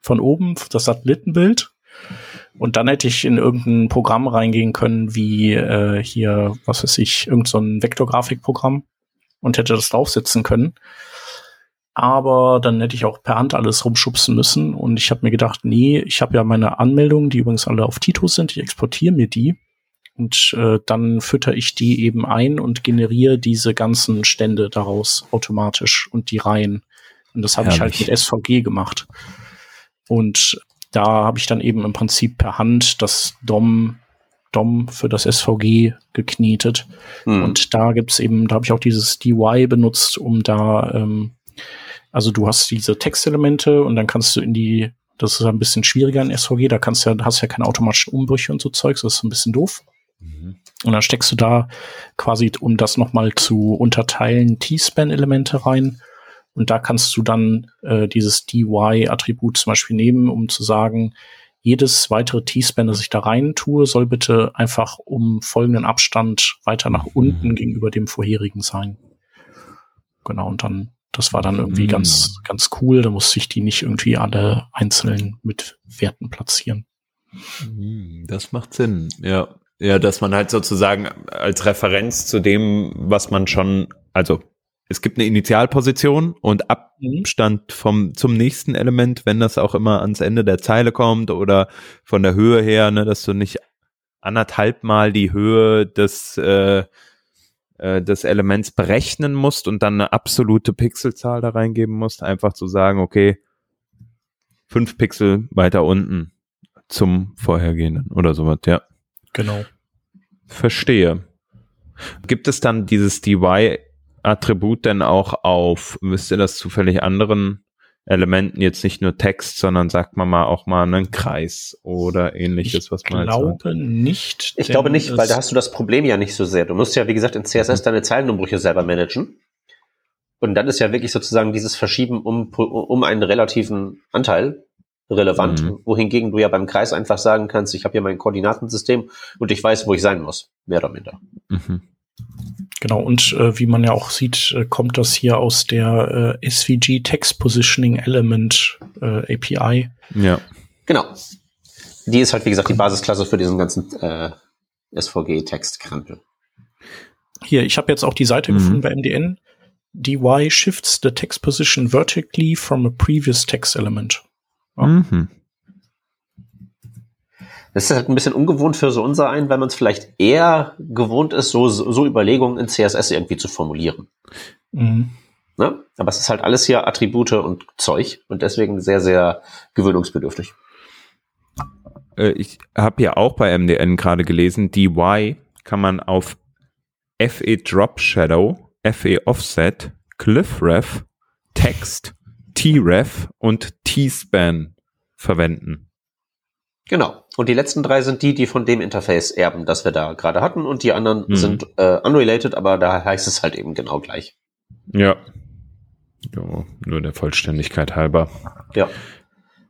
von oben, das Satellitenbild und dann hätte ich in irgendein Programm reingehen können, wie äh, hier, was weiß ich, irgendein so Vektorgrafikprogramm und hätte das draufsetzen können. Aber dann hätte ich auch per Hand alles rumschubsen müssen. Und ich habe mir gedacht, nee, ich habe ja meine Anmeldungen, die übrigens alle auf Tito sind, ich exportiere mir die. Und äh, dann fütter ich die eben ein und generiere diese ganzen Stände daraus automatisch und die Reihen. Und das habe ich halt mit SVG gemacht. Und da habe ich dann eben im Prinzip per Hand das DOM, DOM für das SVG geknetet. Mhm. Und da gibt's eben, da habe ich auch dieses DY benutzt, um da, ähm, also du hast diese Textelemente und dann kannst du in die, das ist ein bisschen schwieriger in SVG, da kannst du ja, hast ja keine automatischen Umbrüche und so Zeugs, das ist ein bisschen doof. Mhm. Und dann steckst du da quasi, um das nochmal zu unterteilen, T-Span-Elemente rein und da kannst du dann äh, dieses DY-Attribut zum Beispiel nehmen, um zu sagen, jedes weitere T-Span, das ich da rein tue, soll bitte einfach um folgenden Abstand weiter nach unten gegenüber dem vorherigen sein. Genau, und dann, das war dann irgendwie mhm. ganz, ganz cool. Da musste ich die nicht irgendwie alle einzeln mit Werten platzieren. Mhm, das macht Sinn, ja. Ja, dass man halt sozusagen als Referenz zu dem, was man schon, also es gibt eine Initialposition und mhm. Abstand vom zum nächsten Element, wenn das auch immer ans Ende der Zeile kommt oder von der Höhe her, ne, dass du nicht anderthalb Mal die Höhe des äh, äh, des Elements berechnen musst und dann eine absolute Pixelzahl da reingeben musst, einfach zu sagen, okay, fünf Pixel weiter unten zum vorhergehenden oder sowas, ja. Genau. Verstehe. Gibt es dann dieses DY Attribut denn auch auf, müsste das zufällig anderen Elementen jetzt nicht nur Text, sondern sagt man mal auch mal einen Kreis oder ähnliches, was man Ich glaube nicht. Ich glaube nicht, weil da hast du das Problem ja nicht so sehr. Du musst ja, wie gesagt, in CSS mhm. deine Zeilenumbrüche selber managen. Und dann ist ja wirklich sozusagen dieses Verschieben um, um einen relativen Anteil relevant, mhm. wohingegen du ja beim Kreis einfach sagen kannst, ich habe hier mein Koordinatensystem und ich weiß, wo ich sein muss, mehr oder minder. Mhm. Genau, und äh, wie man ja auch sieht, äh, kommt das hier aus der äh, SVG Text Positioning Element äh, API. Ja. Genau. Die ist halt, wie gesagt, die Basisklasse für diesen ganzen äh, SVG-Text-Krempel. Hier, ich habe jetzt auch die Seite mhm. gefunden bei MDN. DY shifts the text position vertically from a previous text element. Ja. Mhm. Das ist halt ein bisschen ungewohnt für so unser ein, weil man es vielleicht eher gewohnt ist, so, so Überlegungen in CSS irgendwie zu formulieren. Mhm. Ne? Aber es ist halt alles hier Attribute und Zeug und deswegen sehr, sehr gewöhnungsbedürftig. Äh, ich habe ja auch bei MDN gerade gelesen, DY kann man auf FE Drop Shadow, FE Offset, Cliffref, Text, T-Ref und T-Span verwenden. Genau. Und die letzten drei sind die, die von dem Interface erben, das wir da gerade hatten. Und die anderen mhm. sind äh, unrelated, aber da heißt es halt eben genau gleich. Ja. Jo, nur der Vollständigkeit halber. Ja.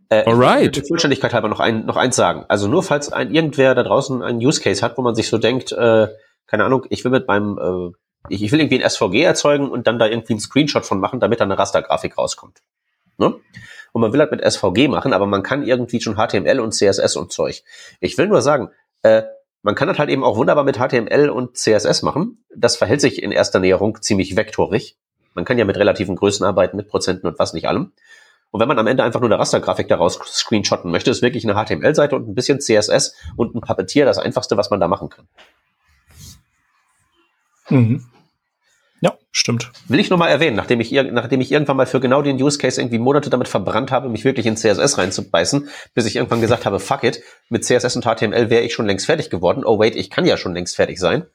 Äh, Alright. Ich der Vollständigkeit halber noch, ein, noch eins sagen. Also nur falls ein irgendwer da draußen einen Use Case hat, wo man sich so denkt, äh, keine Ahnung, ich will mit meinem, äh, ich, ich will irgendwie ein SVG erzeugen und dann da irgendwie einen Screenshot von machen, damit da eine Rastergrafik rauskommt. Ne? Und man will halt mit SVG machen, aber man kann irgendwie schon HTML und CSS und Zeug. Ich will nur sagen, äh, man kann das halt eben auch wunderbar mit HTML und CSS machen. Das verhält sich in erster Näherung ziemlich vektorig. Man kann ja mit relativen Größen arbeiten, mit Prozenten und was nicht allem. Und wenn man am Ende einfach nur eine Rastergrafik daraus screenshotten möchte, ist wirklich eine HTML-Seite und ein bisschen CSS und ein Puppeteer das einfachste, was man da machen kann. Mhm. Stimmt. Will ich nur mal erwähnen, nachdem ich, nachdem ich irgendwann mal für genau den Use Case irgendwie Monate damit verbrannt habe, mich wirklich in CSS reinzubeißen, bis ich irgendwann gesagt habe, fuck it, mit CSS und HTML wäre ich schon längst fertig geworden. Oh wait, ich kann ja schon längst fertig sein.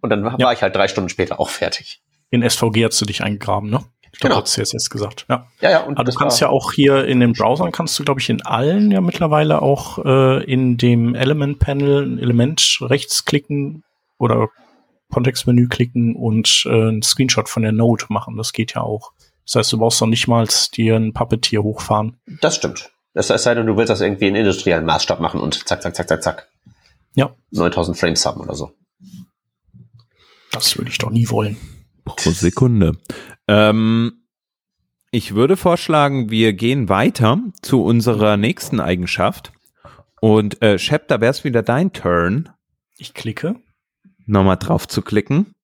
Und dann war ja. ich halt drei Stunden später auch fertig. In SVG hast du dich eingegraben, ne? Ich genau. Glaub, CSS gesagt. Ja, ja. ja und Aber du kannst ja auch hier in den Browsern kannst du, glaube ich, in allen ja mittlerweile auch äh, in dem Element Panel ein Element rechts klicken oder Kontextmenü klicken und äh, einen Screenshot von der Note machen. Das geht ja auch. Das heißt, du brauchst noch nicht mal dir ein Puppetier hochfahren. Das stimmt. Das sei denn, du willst das irgendwie in industriellen Maßstab machen und zack, zack, zack, zack, zack. Ja. 9000 Frames haben oder so. Das würde ich doch nie wollen. Pro Sekunde. Ähm, ich würde vorschlagen, wir gehen weiter zu unserer nächsten Eigenschaft. Und äh, Shep, da wäre es wieder dein Turn. Ich klicke. Nochmal drauf zu klicken.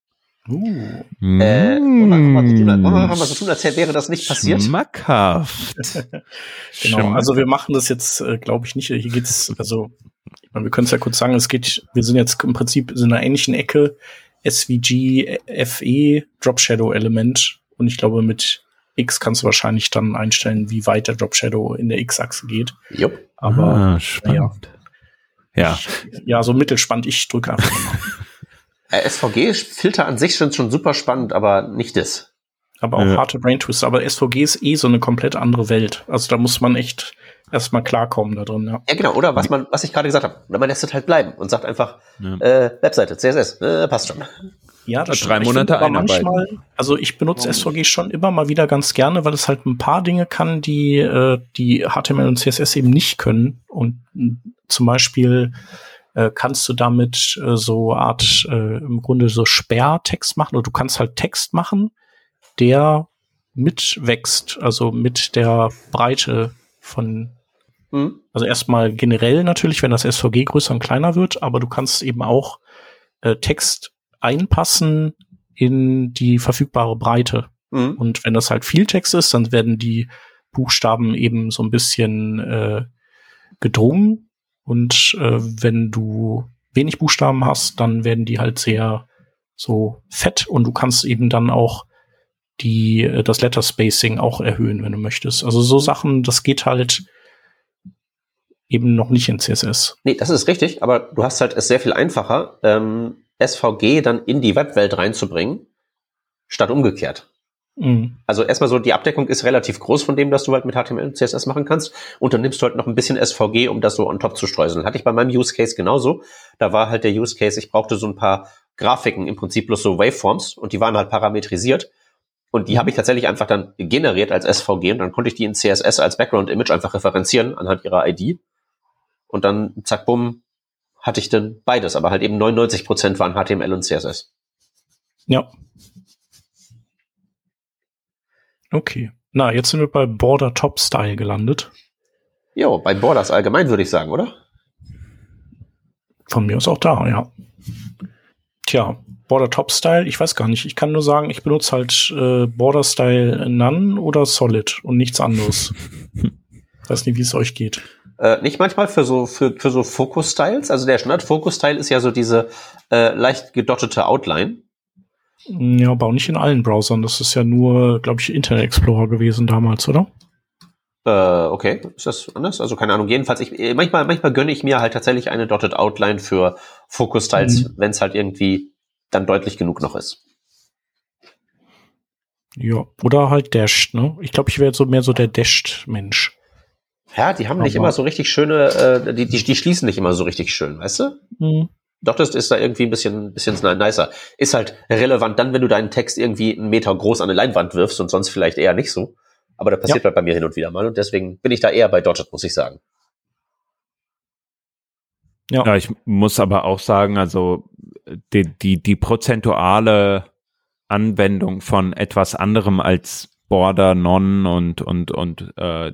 Uh. Äh, wollen wir mal so tun, wollen wir mal so tun, als wäre das nicht passiert? Schmackhaft. (laughs) Genau, also wir machen das jetzt, äh, glaube ich, nicht. Hier geht's, also ich wir können es ja kurz sagen, es geht, wir sind jetzt im Prinzip in einer ähnlichen Ecke, SVG, FE, Drop Shadow Element. Und ich glaube, mit X kannst du wahrscheinlich dann einstellen, wie weit der Drop Shadow in der X-Achse geht. Jupp. Aber ah, spannend. Ja. ja, so mittelspannend. Ich drücke einfach mal. (laughs) Äh, SVG-Filter an sich sind schon super spannend, aber nicht das. Aber auch ja. harte Brain Twister. Aber SVG ist eh so eine komplett andere Welt. Also da muss man echt erstmal klarkommen da drin, ja. Ja, genau. Oder was man, was ich gerade gesagt habe. Oder man lässt es halt bleiben und sagt einfach, ja. äh, Webseite, CSS, äh, passt schon. Ja, das drei Monate manchmal, Also ich benutze SVG schon immer mal wieder ganz gerne, weil es halt ein paar Dinge kann, die äh, die HTML und CSS eben nicht können. Und zum Beispiel äh, kannst du damit äh, so Art äh, im Grunde so Sperrtext machen oder du kannst halt Text machen, der mitwächst, also mit der Breite von mhm. also erstmal generell natürlich, wenn das SVG größer und kleiner wird, aber du kannst eben auch äh, Text einpassen in die verfügbare Breite. Mhm. Und wenn das halt viel Text ist, dann werden die Buchstaben eben so ein bisschen äh, gedrungen und äh, wenn du wenig Buchstaben hast, dann werden die halt sehr so fett und du kannst eben dann auch die, äh, das Letter Spacing auch erhöhen, wenn du möchtest. Also so Sachen, das geht halt eben noch nicht in CSS. Nee, das ist richtig, aber du hast halt es sehr viel einfacher, ähm, SVG dann in die Webwelt reinzubringen, statt umgekehrt. Mhm. Also erstmal so, die Abdeckung ist relativ groß von dem, dass du halt mit HTML und CSS machen kannst. Und dann nimmst du halt noch ein bisschen SVG, um das so on top zu streuseln. Hatte ich bei meinem Use Case genauso. Da war halt der Use Case, ich brauchte so ein paar Grafiken, im Prinzip bloß so Waveforms und die waren halt parametrisiert. Und die mhm. habe ich tatsächlich einfach dann generiert als SVG und dann konnte ich die in CSS als Background Image einfach referenzieren anhand ihrer ID. Und dann zack, bumm, hatte ich dann beides, aber halt eben 99 Prozent waren HTML und CSS. Ja, Okay. Na, jetzt sind wir bei Border Top Style gelandet. Jo, bei Borders allgemein würde ich sagen, oder? Von mir aus auch da, ja. Tja, Border Top Style, ich weiß gar nicht. Ich kann nur sagen, ich benutze halt äh, Border Style None oder Solid und nichts anderes. (laughs) weiß nicht, wie es euch geht. Äh, nicht manchmal für so für, für so Focus Styles. Also der Standard Focus Style ist ja so diese äh, leicht gedottete Outline. Ja, aber auch nicht in allen Browsern. Das ist ja nur, glaube ich, Internet Explorer gewesen damals, oder? Äh, okay, ist das anders? Also keine Ahnung. Jedenfalls, ich, äh, manchmal, manchmal gönne ich mir halt tatsächlich eine Dotted Outline für Focus Styles, mhm. wenn es halt irgendwie dann deutlich genug noch ist. Ja, oder halt Dashed, ne? Ich glaube, ich wäre so mehr so der Dashed-Mensch. Ja, die haben aber nicht immer so richtig schöne, äh, die, die, die schließen nicht immer so richtig schön, weißt du? Mhm. Doch, das ist da irgendwie ein bisschen, bisschen nicer. Ist halt relevant dann, wenn du deinen Text irgendwie einen Meter groß an eine Leinwand wirfst und sonst vielleicht eher nicht so. Aber das passiert ja. halt bei mir hin und wieder mal und deswegen bin ich da eher bei Dotted, muss ich sagen. Ja. ja, ich muss aber auch sagen, also die, die, die prozentuale Anwendung von etwas anderem als Border, Non und, und, und äh,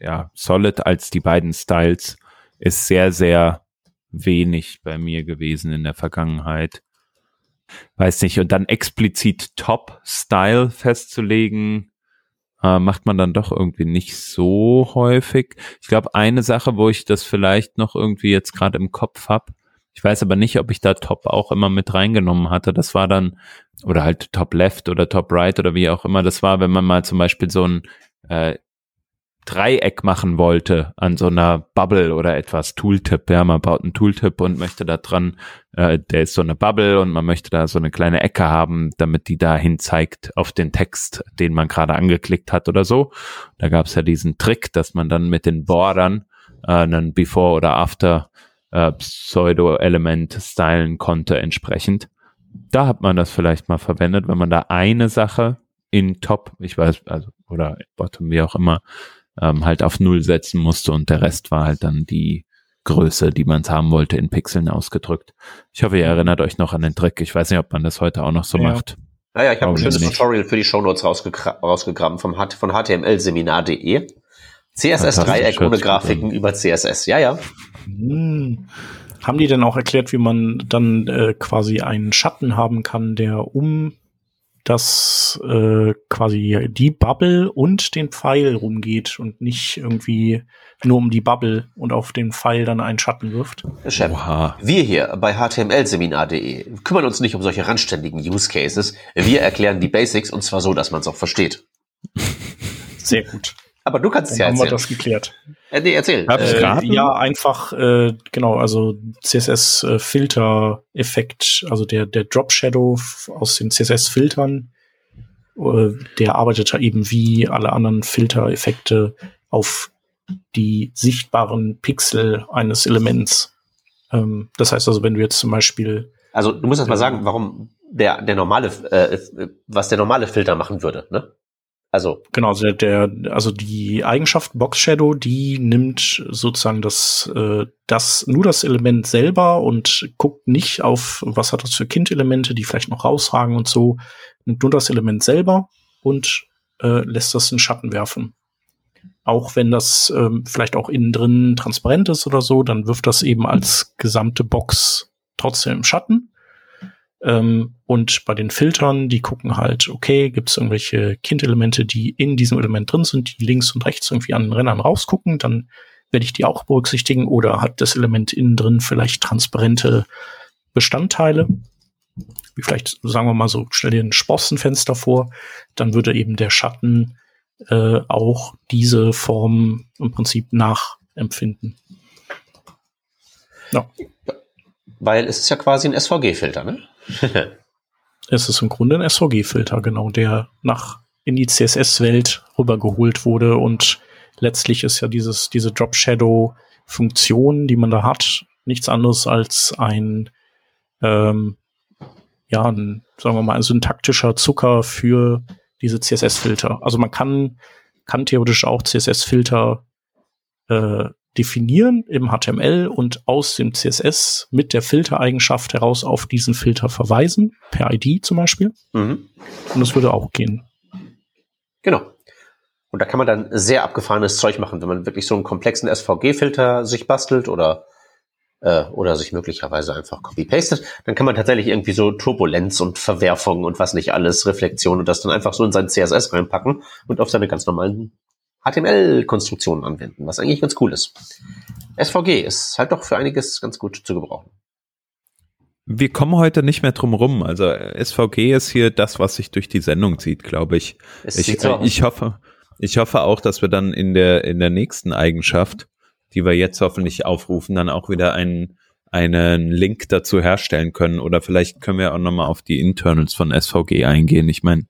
ja, Solid als die beiden Styles ist sehr, sehr wenig bei mir gewesen in der Vergangenheit. Weiß nicht, und dann explizit Top-Style festzulegen, äh, macht man dann doch irgendwie nicht so häufig. Ich glaube, eine Sache, wo ich das vielleicht noch irgendwie jetzt gerade im Kopf hab, ich weiß aber nicht, ob ich da Top auch immer mit reingenommen hatte. Das war dann, oder halt Top Left oder Top Right oder wie auch immer. Das war, wenn man mal zum Beispiel so ein äh, Dreieck machen wollte an so einer Bubble oder etwas Tooltip. Ja, man baut einen Tooltip und möchte da dran, äh, der ist so eine Bubble und man möchte da so eine kleine Ecke haben, damit die dahin zeigt auf den Text, den man gerade angeklickt hat oder so. Da gab es ja diesen Trick, dass man dann mit den Bordern äh, einen Before oder After äh, Pseudo-Element stylen konnte entsprechend. Da hat man das vielleicht mal verwendet, wenn man da eine Sache in Top, ich weiß, also, oder Bottom, wie auch immer, ähm, halt auf Null setzen musste und der Rest war halt dann die Größe, die man haben wollte, in Pixeln ausgedrückt. Ich hoffe, ihr erinnert euch noch an den Trick. Ich weiß nicht, ob man das heute auch noch so ja. macht. Naja, ich habe ein schönes Tutorial für die Shownotes rausgegra rausgegraben vom, von htmlseminar.de. CSS-Dreieck ohne Grafiken über CSS. Ja, ja. Hm. Haben die denn auch erklärt, wie man dann äh, quasi einen Schatten haben kann, der um das äh, quasi die Bubble und den Pfeil rumgeht und nicht irgendwie nur um die Bubble und auf den Pfeil dann einen Schatten wirft. Chef, wir hier bei htmlseminar.de kümmern uns nicht um solche randständigen Use Cases. Wir erklären die Basics und zwar so, dass man es auch versteht. Sehr gut. Aber du kannst es ja erzählen. Haben wir das geklärt? Äh, nee, erzähl. Äh, ja, einfach, äh, genau, also CSS-Filter-Effekt, also der, der Drop-Shadow aus den CSS-Filtern, äh, der arbeitet ja eben wie alle anderen Filter-Effekte auf die sichtbaren Pixel eines Elements. Ähm, das heißt also, wenn du jetzt zum Beispiel also du musst erst mal sagen, warum der der normale äh, was der normale Filter machen würde, ne? Also genau, der, der also die Eigenschaft Box Shadow, die nimmt sozusagen das äh, das nur das Element selber und guckt nicht auf was hat das für Kindelemente, die vielleicht noch rausragen und so, nimmt nur das Element selber und äh, lässt das in Schatten werfen. Auch wenn das ähm, vielleicht auch innen drin transparent ist oder so, dann wirft das eben als gesamte Box trotzdem im Schatten. Ähm, und bei den Filtern, die gucken halt, okay, gibt es irgendwelche Kindelemente, die in diesem Element drin sind, die links und rechts irgendwie an den Rändern rausgucken, dann werde ich die auch berücksichtigen. Oder hat das Element innen drin vielleicht transparente Bestandteile? Wie vielleicht, sagen wir mal so, stell dir ein Sprossenfenster vor, dann würde eben der Schatten äh, auch diese Form im Prinzip nachempfinden. Ja. Weil es ist ja quasi ein SVG-Filter, ne? (laughs) es ist im Grunde ein SVG-Filter, genau, der nach in die CSS-Welt rübergeholt wurde und letztlich ist ja dieses, diese Drop-Shadow-Funktion, die man da hat, nichts anderes als ein, ähm, ja, ein, sagen wir mal, ein syntaktischer Zucker für diese CSS-Filter. Also man kann, kann theoretisch auch CSS-Filter äh, definieren im HTML und aus dem CSS mit der Filtereigenschaft heraus auf diesen Filter verweisen, per ID zum Beispiel. Mhm. Und das würde auch gehen. Genau. Und da kann man dann sehr abgefahrenes Zeug machen, wenn man wirklich so einen komplexen SVG-Filter sich bastelt oder äh, oder sich möglicherweise einfach copy-pastet, dann kann man tatsächlich irgendwie so Turbulenz und Verwerfung und was nicht alles, Reflexion und das dann einfach so in sein CSS reinpacken und auf seine ganz normalen HTML-Konstruktionen anwenden, was eigentlich ganz cool ist. SVG ist halt doch für einiges ganz gut zu gebrauchen. Wir kommen heute nicht mehr drum rum. Also SVG ist hier das, was sich durch die Sendung zieht, glaube ich. ich, so ich hoffe, ich hoffe auch, dass wir dann in der in der nächsten Eigenschaft, die wir jetzt hoffentlich aufrufen, dann auch wieder einen einen Link dazu herstellen können. Oder vielleicht können wir auch nochmal auf die Internals von SVG eingehen. Ich meine,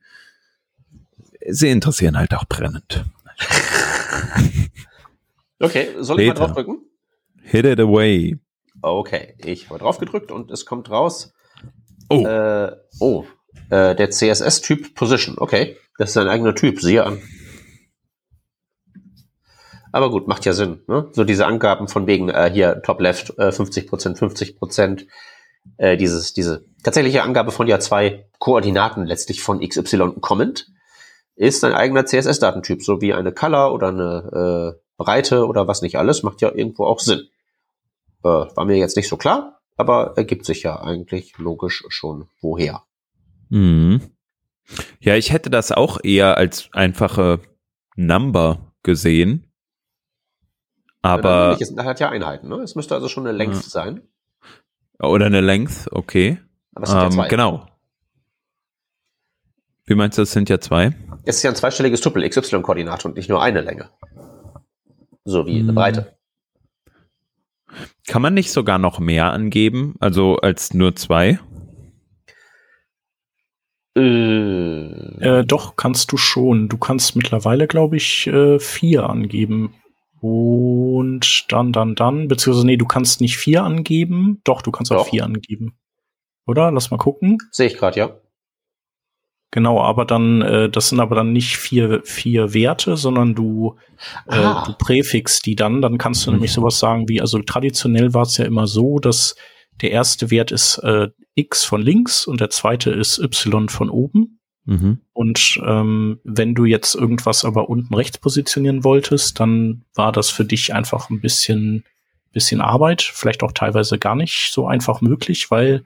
sie interessieren halt auch brennend. (laughs) okay, soll ich mal drauf drücken? Hit it away. Okay, ich habe drauf gedrückt und es kommt raus. Oh. Äh, oh, äh, der CSS-Typ Position. Okay, das ist ein eigener Typ, siehe an. Aber gut, macht ja Sinn. Ne? So diese Angaben von wegen äh, hier Top Left äh, 50 Prozent, 50 Prozent. Äh, dieses, diese tatsächliche Angabe von ja zwei Koordinaten letztlich von XY Comment ist ein eigener CSS-Datentyp, so wie eine Color oder eine äh, Breite oder was nicht alles, macht ja irgendwo auch Sinn. Äh, war mir jetzt nicht so klar, aber ergibt sich ja eigentlich logisch schon woher. Mhm. Ja, ich hätte das auch eher als einfache Number gesehen. Aber. Ja, es hat ja Einheiten, ne? Es müsste also schon eine Length ja. sein. Oder eine Length, okay. Aber es sind ähm, ja zwei. Genau. Wie meinst du, es sind ja zwei? Es ist ja ein zweistelliges Tuppel, XY-Koordinate und nicht nur eine Länge. So wie eine hm. Breite. Kann man nicht sogar noch mehr angeben, also als nur zwei? Äh, äh, doch, kannst du schon. Du kannst mittlerweile, glaube ich, äh, vier angeben. Und dann, dann, dann, beziehungsweise, nee, du kannst nicht vier angeben. Doch, du kannst auch doch. vier angeben. Oder? Lass mal gucken. Sehe ich gerade, ja. Genau, aber dann, äh, das sind aber dann nicht vier, vier Werte, sondern du, äh, Ah. du präfixst die dann. Dann kannst du nämlich sowas sagen wie, also traditionell war es ja immer so, dass der erste Wert ist äh, x von links und der zweite ist y von oben. Mhm. Und ähm, wenn du jetzt irgendwas aber unten rechts positionieren wolltest, dann war das für dich einfach ein bisschen, bisschen Arbeit, vielleicht auch teilweise gar nicht so einfach möglich, weil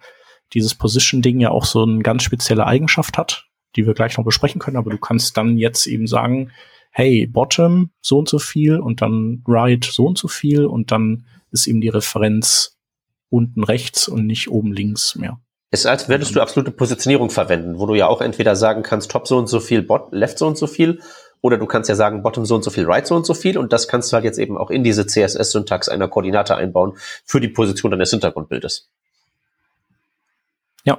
dieses Position-Ding ja auch so eine ganz spezielle Eigenschaft hat, die wir gleich noch besprechen können. Aber du kannst dann jetzt eben sagen, hey, Bottom so und so viel und dann Right so und so viel und dann ist eben die Referenz unten rechts und nicht oben links mehr. Ist, als würdest du absolute Positionierung verwenden, wo du ja auch entweder sagen kannst, Top so und so viel, Bot, Left so und so viel, oder du kannst ja sagen, Bottom so und so viel, Right so und so viel, und das kannst du halt jetzt eben auch in diese CSS-Syntax einer Koordinate einbauen für die Position deines Hintergrundbildes. Ja.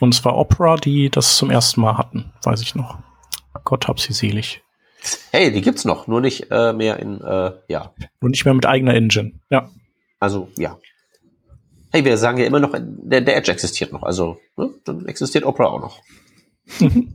Und zwar Opera, die das zum ersten Mal hatten, weiß ich noch. Gott hab sie selig. Hey, die gibt's noch, nur nicht äh, mehr in, äh, ja, Nur nicht mehr mit eigener Engine. Ja. also ja. Hey, wir sagen ja immer noch, der, der Edge existiert noch, also ne, dann existiert Opera auch noch. (laughs)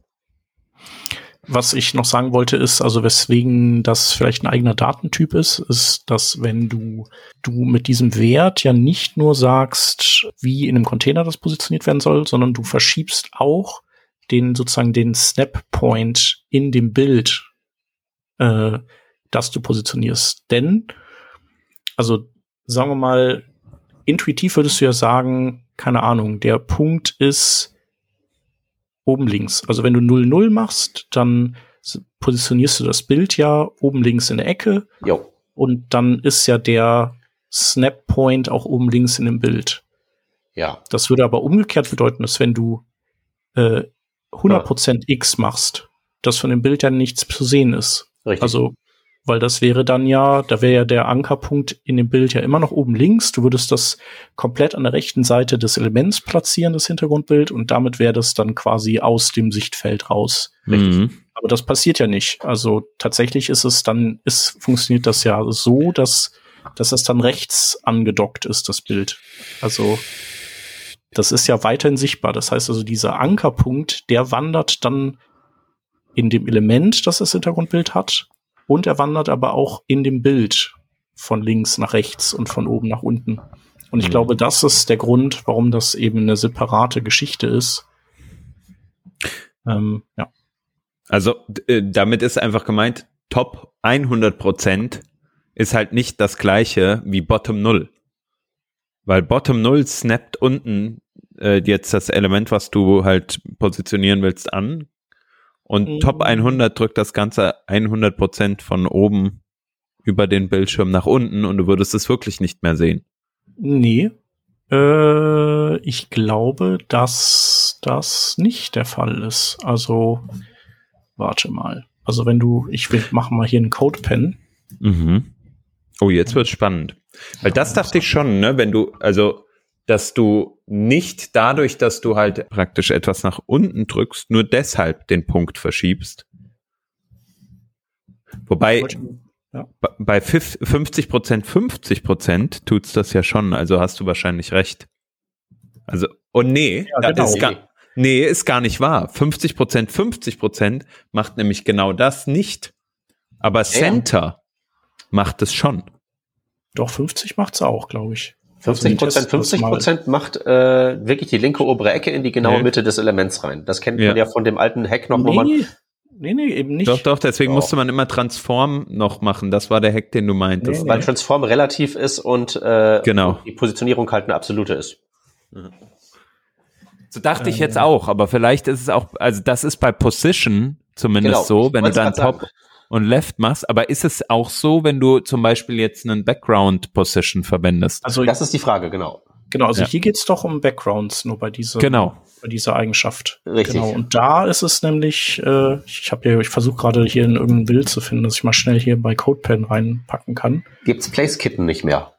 Was ich noch sagen wollte, ist, also weswegen das vielleicht ein eigener Datentyp ist, ist, dass wenn du, du mit diesem Wert ja nicht nur sagst, wie in einem Container das positioniert werden soll, sondern du verschiebst auch den sozusagen den Snap Point in dem Bild, äh, das du positionierst. Denn, also sagen wir mal, intuitiv würdest du ja sagen, keine Ahnung, der Punkt ist oben links. Also wenn du 0,0 machst, dann positionierst du das Bild ja oben links in der Ecke Jo. und dann ist ja der Snap Point auch oben links in dem Bild. Ja. Das würde aber umgekehrt bedeuten, dass wenn du äh, 100% X machst, dass von dem Bild ja nichts zu sehen ist. Richtig. Also, weil das wäre dann ja, da wäre ja der Ankerpunkt in dem Bild ja immer noch oben links. Du würdest das komplett an der rechten Seite des Elements platzieren, das Hintergrundbild, und damit wäre das dann quasi aus dem Sichtfeld raus. Mhm. Aber das passiert ja nicht. Also tatsächlich ist es dann, ist, funktioniert das ja so, dass, dass es dann rechts angedockt ist, das Bild. Also, das ist ja weiterhin sichtbar. Das heißt also, dieser Ankerpunkt, der wandert dann in dem Element, das das Hintergrundbild hat, und er wandert aber auch in dem Bild von links nach rechts und von oben nach unten. Und ich Mhm. glaube, das ist der Grund, warum das eben eine separate Geschichte ist. Ähm, ja. Also äh, damit ist einfach gemeint, Top 100 Prozent ist halt nicht das gleiche wie Bottom 0. Weil Bottom 0 snappt unten äh, jetzt das Element, was du halt positionieren willst, an. Und Mhm. Top 100 drückt das Ganze 100 Prozent von oben über den Bildschirm nach unten und du würdest es wirklich nicht mehr sehen. Nee. Äh, ich glaube, dass das nicht der Fall ist. Also, warte mal. Also, wenn du, ich will, mach mal hier einen Codepen. Mhm. Oh, jetzt wird's spannend. Weil das dachte ich schon, ne, wenn du, also, dass du nicht dadurch, dass du halt praktisch etwas nach unten drückst, nur deshalb den Punkt verschiebst. Wobei b- bei 50 Prozent, 50 Prozent tut's das ja schon, also hast du wahrscheinlich recht. Also, oh nee, Ja, genau. ist gar, nee, ist gar nicht wahr. 50 Prozent, 50 Prozent macht nämlich genau das nicht. Aber Center macht es schon. Doch, 50 macht's auch, glaube ich. 50 Prozent, Also, 50 das mal- Prozent macht äh, wirklich die linke obere Ecke in die genaue Nee. Mitte des Elements rein. Das kennt Ja. man ja von dem alten Hack noch, wo man Nee, nee, nee, eben nicht. Doch, doch, deswegen Doch. musste man immer Transform noch machen. Das war der Hack, den du meintest. Nee, weil Transform relativ ist und äh, Genau. die Positionierung halt eine absolute ist. So dachte ich jetzt auch, aber vielleicht ist es auch, also das ist bei Position zumindest Genau, so, wenn du dann grad sagen. Und Left machst, aber ist es auch so, wenn du zum Beispiel jetzt einen Background Position verwendest? Also, Das ist die Frage, genau. genau, also Ja. hier geht's doch um Backgrounds, nur bei dieser, Genau. bei dieser Eigenschaft. Richtig. Genau. Und da ist es nämlich, äh, ich habe hier, ich versuche gerade hier in irgendein Bild zu finden, dass ich mal schnell hier bei CodePen reinpacken kann. Gibt's Place-Kitten nicht mehr.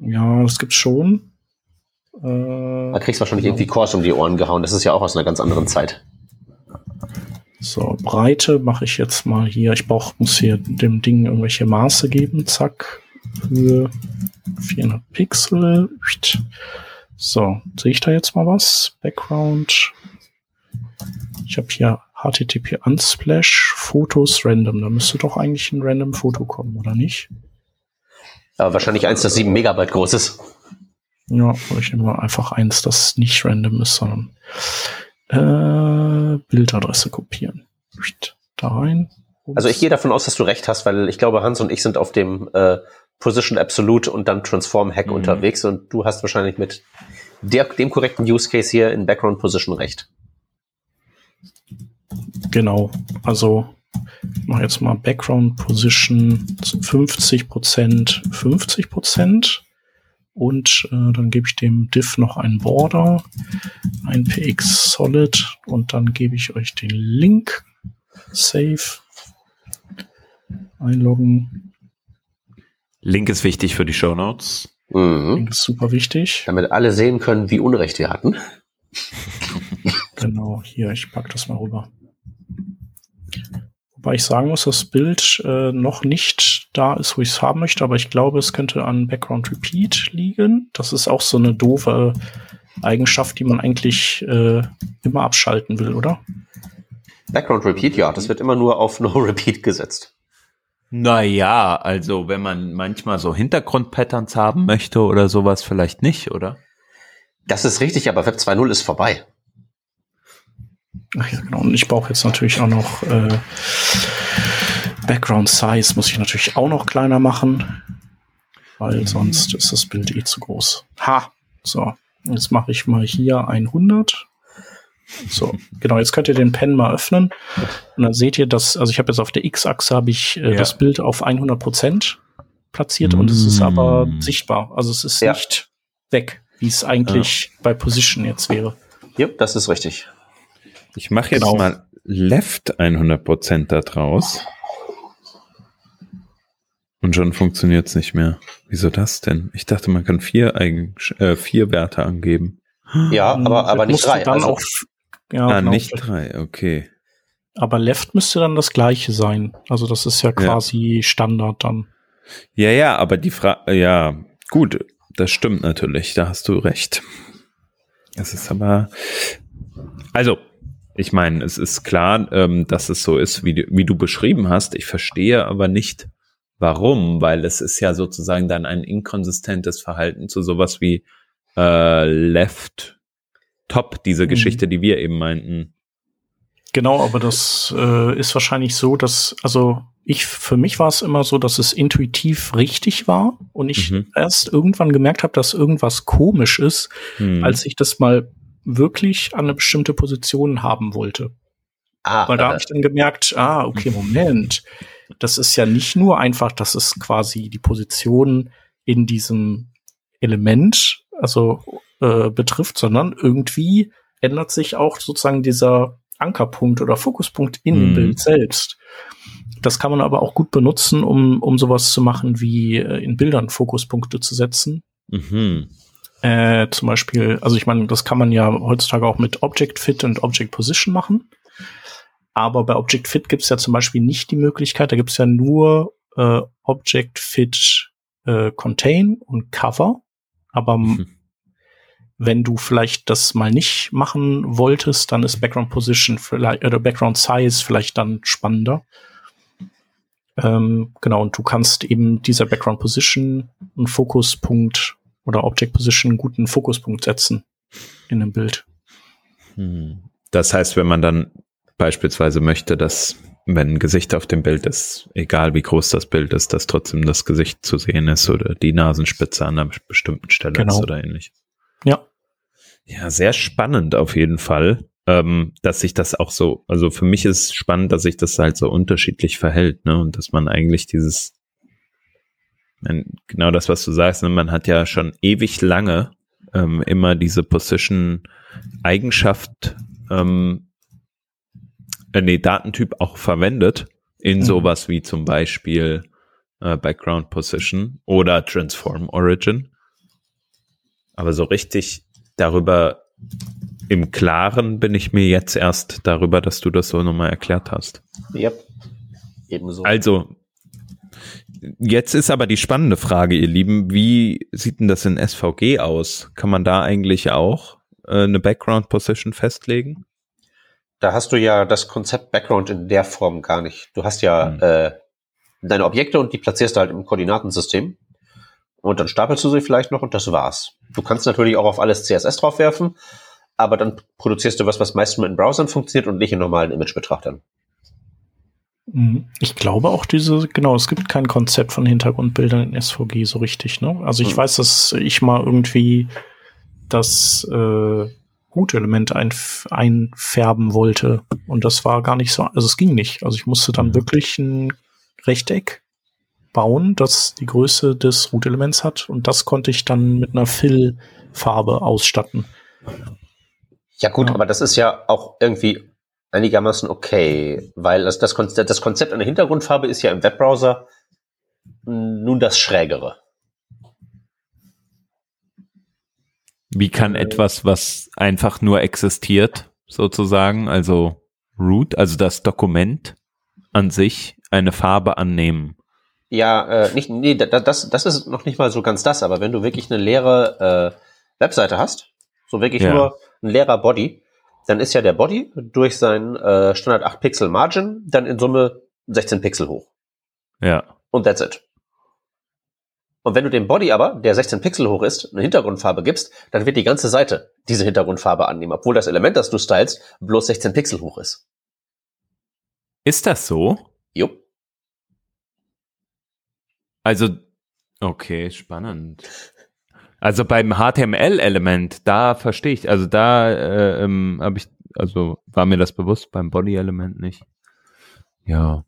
Ja, das gibt's schon. Da Äh, kriegst du wahrscheinlich irgendwie Kurs um die Ohren gehauen. Das ist ja auch aus einer ganz anderen Zeit. So, Breite mache ich jetzt mal hier. Ich brauch, muss hier dem Ding irgendwelche Maße geben. Zack. Höhe 400 Pixel. So, sehe ich da jetzt mal was? Background. Ich habe hier HTTP Unsplash Fotos random. Da müsste doch eigentlich ein random Foto kommen, oder nicht? Aber wahrscheinlich eins, das sieben Megabyte groß ist. Ja, aber ich nehme einfach eins, das nicht random ist, sondern äh, Bildadresse kopieren. Da rein. Also ich gehe davon aus, dass du recht hast, weil ich glaube, Hans und ich sind auf dem äh, Position Absolute und dann Transform Hack mhm. unterwegs und du hast wahrscheinlich mit der, dem korrekten Use Case hier in Background Position recht. Genau. Also ich mache jetzt mal Background Position 50 Prozent, 50 Prozent und äh, dann gebe ich dem Div noch einen Border, ein px solid und dann gebe ich euch den Link. Save. Einloggen. Link ist wichtig für die Show Notes. Mhm. Link ist super wichtig. Damit alle sehen können, wie Unrecht wir hatten. (laughs) (laughs) genau, hier, ich pack das mal rüber. Wobei ich sagen muss, das Bild äh, noch nicht da ist, wo ich es haben möchte, aber ich glaube, es könnte an Background Repeat liegen. Das ist auch so eine doofe Eigenschaft, die man eigentlich äh, immer abschalten will, oder? Background Repeat, ja, das wird immer nur auf No (laughs) Repeat gesetzt. Naja, also wenn man manchmal so Hintergrundpatterns haben möchte oder sowas, vielleicht nicht, oder? Das ist richtig, aber Web 2.0 ist vorbei. Ach ja, genau. Und ich brauche jetzt natürlich auch noch äh, Background Size, muss ich natürlich auch noch kleiner machen, weil mhm. sonst ist das Bild eh zu groß. Ha! So, jetzt mache ich mal hier 100. So, genau, jetzt könnt ihr den Pen mal öffnen und dann seht ihr, dass, also ich habe jetzt auf der X-Achse habe ich äh, ja. das Bild auf 100 Prozent platziert mm. und es ist aber mm. sichtbar. Also es ist ja. nicht weg, wie es eigentlich ja. bei Position jetzt wäre. Ja, das ist richtig. Ich mache jetzt genau. mal Left 100% da draus. Und schon funktioniert es nicht mehr. Wieso das denn? Ich dachte, man kann vier, Eigen äh, vier Werte angeben. Ja, aber, aber nicht drei. Dann also. auch, ja, ah, genau. nicht drei, okay. Aber Left müsste dann das gleiche sein. Also das ist ja quasi ja. Standard dann. Ja, ja, aber die Frage, ja, gut, das stimmt natürlich, da hast du recht. Es ist aber, also, ich meine, es ist klar, ähm, dass es so ist, wie, wie du beschrieben hast. Ich verstehe aber nicht, warum, weil es ist ja sozusagen dann ein inkonsistentes Verhalten zu sowas wie äh, Left Top, diese mhm. Geschichte, die wir eben meinten. Genau, aber das äh, ist wahrscheinlich so, dass, also ich, für mich war es immer so, dass es intuitiv richtig war und ich mhm. erst irgendwann gemerkt habe, dass irgendwas komisch ist, mhm. als ich das mal wirklich an eine bestimmte Position haben wollte. Ah, Weil da habe ich dann gemerkt, ah, okay, Moment. Das ist ja nicht nur einfach, dass es quasi die Position in diesem Element, also äh, betrifft, sondern irgendwie ändert sich auch sozusagen dieser Ankerpunkt oder Fokuspunkt in dem mhm. Bild selbst. Das kann man aber auch gut benutzen, um, um sowas zu machen, wie äh, in Bildern Fokuspunkte zu setzen. Mhm. Äh, zum Beispiel, also ich meine, das kann man ja heutzutage auch mit Object Fit und Object Position machen. Aber bei Object Fit gibt es ja zum Beispiel nicht die Möglichkeit, da gibt es ja nur äh, Object Fit äh, Contain und Cover. Aber mhm. wenn du vielleicht das mal nicht machen wolltest, dann ist Background Position vielleicht oder Background Size vielleicht dann spannender. Ähm, genau, und du kannst eben dieser Background Position einen Fokuspunkt oder Object Position einen guten Fokuspunkt setzen in einem Bild. Hm. Das heißt, wenn man dann beispielsweise möchte, dass wenn ein Gesicht auf dem Bild ist, egal wie groß das Bild ist, dass trotzdem das Gesicht zu sehen ist oder die Nasenspitze an einer bestimmten Stelle genau. ist oder ähnlich. Ja. Ja, sehr spannend auf jeden Fall, ähm, dass sich das auch so, also für mich ist spannend, dass sich das halt so unterschiedlich verhält, ne, und dass man eigentlich dieses genau das, was du sagst, ne? man hat ja schon ewig lange ähm, immer diese Position-Eigenschaft, ähm, äh, nee, Datentyp auch verwendet in mhm. sowas wie zum Beispiel äh, Background Position oder Transform Origin. Aber so richtig darüber im Klaren bin ich mir jetzt erst darüber, dass du das so nochmal erklärt hast. Yep. Ebenso. Also, Jetzt ist aber die spannende Frage, ihr Lieben, wie sieht denn das in SVG aus? Kann man da eigentlich auch äh, eine Background Position festlegen? da hast du ja das Konzept Background in der Form gar nicht. Du hast ja mhm. äh, deine Objekte und die platzierst du halt im Koordinatensystem. Und dann stapelst du sie vielleicht noch und das war's. Du kannst natürlich auch auf alles CSS draufwerfen, aber dann produzierst du was, was meist nur in Browsern funktioniert und nicht in normalen Imagebetrachtern. Mhm. Ich glaube auch diese, genau, es gibt kein Konzept von Hintergrundbildern in SVG so richtig, ne? Also ich mhm. weiß, dass ich mal irgendwie das äh, Hut-Element einf einfärben wollte und das war gar nicht so, also es ging nicht. Also ich musste dann mhm. wirklich ein Rechteck bauen, das die Größe des Root-Elements hat und das konnte ich dann mit einer Fill-Farbe ausstatten. Ja gut, ja. aber das ist ja auch irgendwie einigermaßen okay, weil das, das, Konzept, das Konzept einer Hintergrundfarbe ist ja im Webbrowser nun das Schrägere. Wie kann etwas, was einfach nur existiert, sozusagen, also Root, also das Dokument an sich, eine Farbe annehmen? Ja, äh, nicht, nee, das, das ist noch nicht mal so ganz das, aber wenn du wirklich eine leere äh, Webseite hast, so wirklich ja. nur ein leerer Body, dann ist ja der Body durch seinen äh, Standard 8 Pixel Margin dann in Summe 16 Pixel hoch. Ja. Und that's it. Und wenn du dem Body aber, der 16 Pixel hoch ist, eine Hintergrundfarbe gibst, dann wird die ganze Seite diese Hintergrundfarbe annehmen, obwohl das Element, das du stylst, bloß 16 Pixel hoch ist. Ist das so? Jupp. Also, okay, spannend. Also beim HTML-Element, da verstehe ich, also da äh, ähm, habe ich, also war mir das bewusst, beim Body-Element nicht. Ja.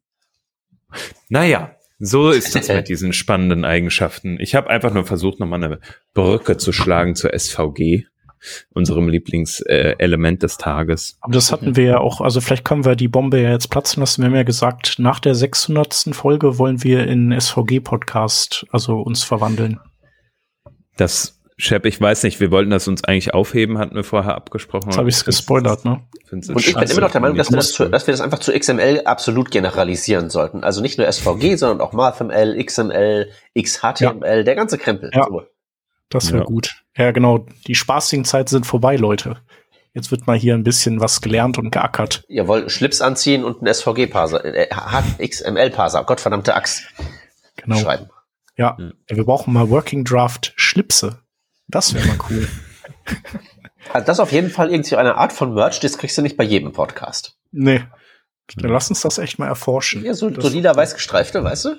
Naja, so ist das mit (laughs) diesen spannenden Eigenschaften. Ich habe einfach nur versucht, nochmal eine Brücke zu schlagen zur SVG unserem Lieblingselement äh, des Tages. Aber das hatten wir ja auch, also vielleicht können wir die Bombe ja jetzt platzen lassen. Wir haben ja gesagt, nach der 600. Folge wollen wir in SVG-Podcast, also uns verwandeln. Das Shep, ich weiß nicht, wir wollten das uns eigentlich aufheben, hatten wir vorher abgesprochen. Jetzt habe ich es gespoilert, ne? Und ich bin immer noch der Meinung, dass wir, das zu, dass wir das einfach zu XML absolut generalisieren sollten. Also nicht nur SVG, (laughs) sondern auch MathML, XML, XHTML, ja. der ganze Krempel. Ja. So. Das wäre ja. gut. Ja, genau. Die spaßigen Zeiten sind vorbei, Leute. Jetzt wird mal hier ein bisschen was gelernt und geackert. Jawohl, Schlips anziehen und ein SVG-Parser, äh, XML-Parser, Gottverdammte Axt. Genau. Schreiben. Ja, hm. wir brauchen mal Working Draft Schlipse. Das wäre mal cool. Also (laughs) das ist auf jeden Fall irgendwie eine Art von Merch, das kriegst du nicht bei jedem Podcast. Nee. Dann lass uns das echt mal erforschen. Ja, so, so lila weiß gestreifte, weißt du?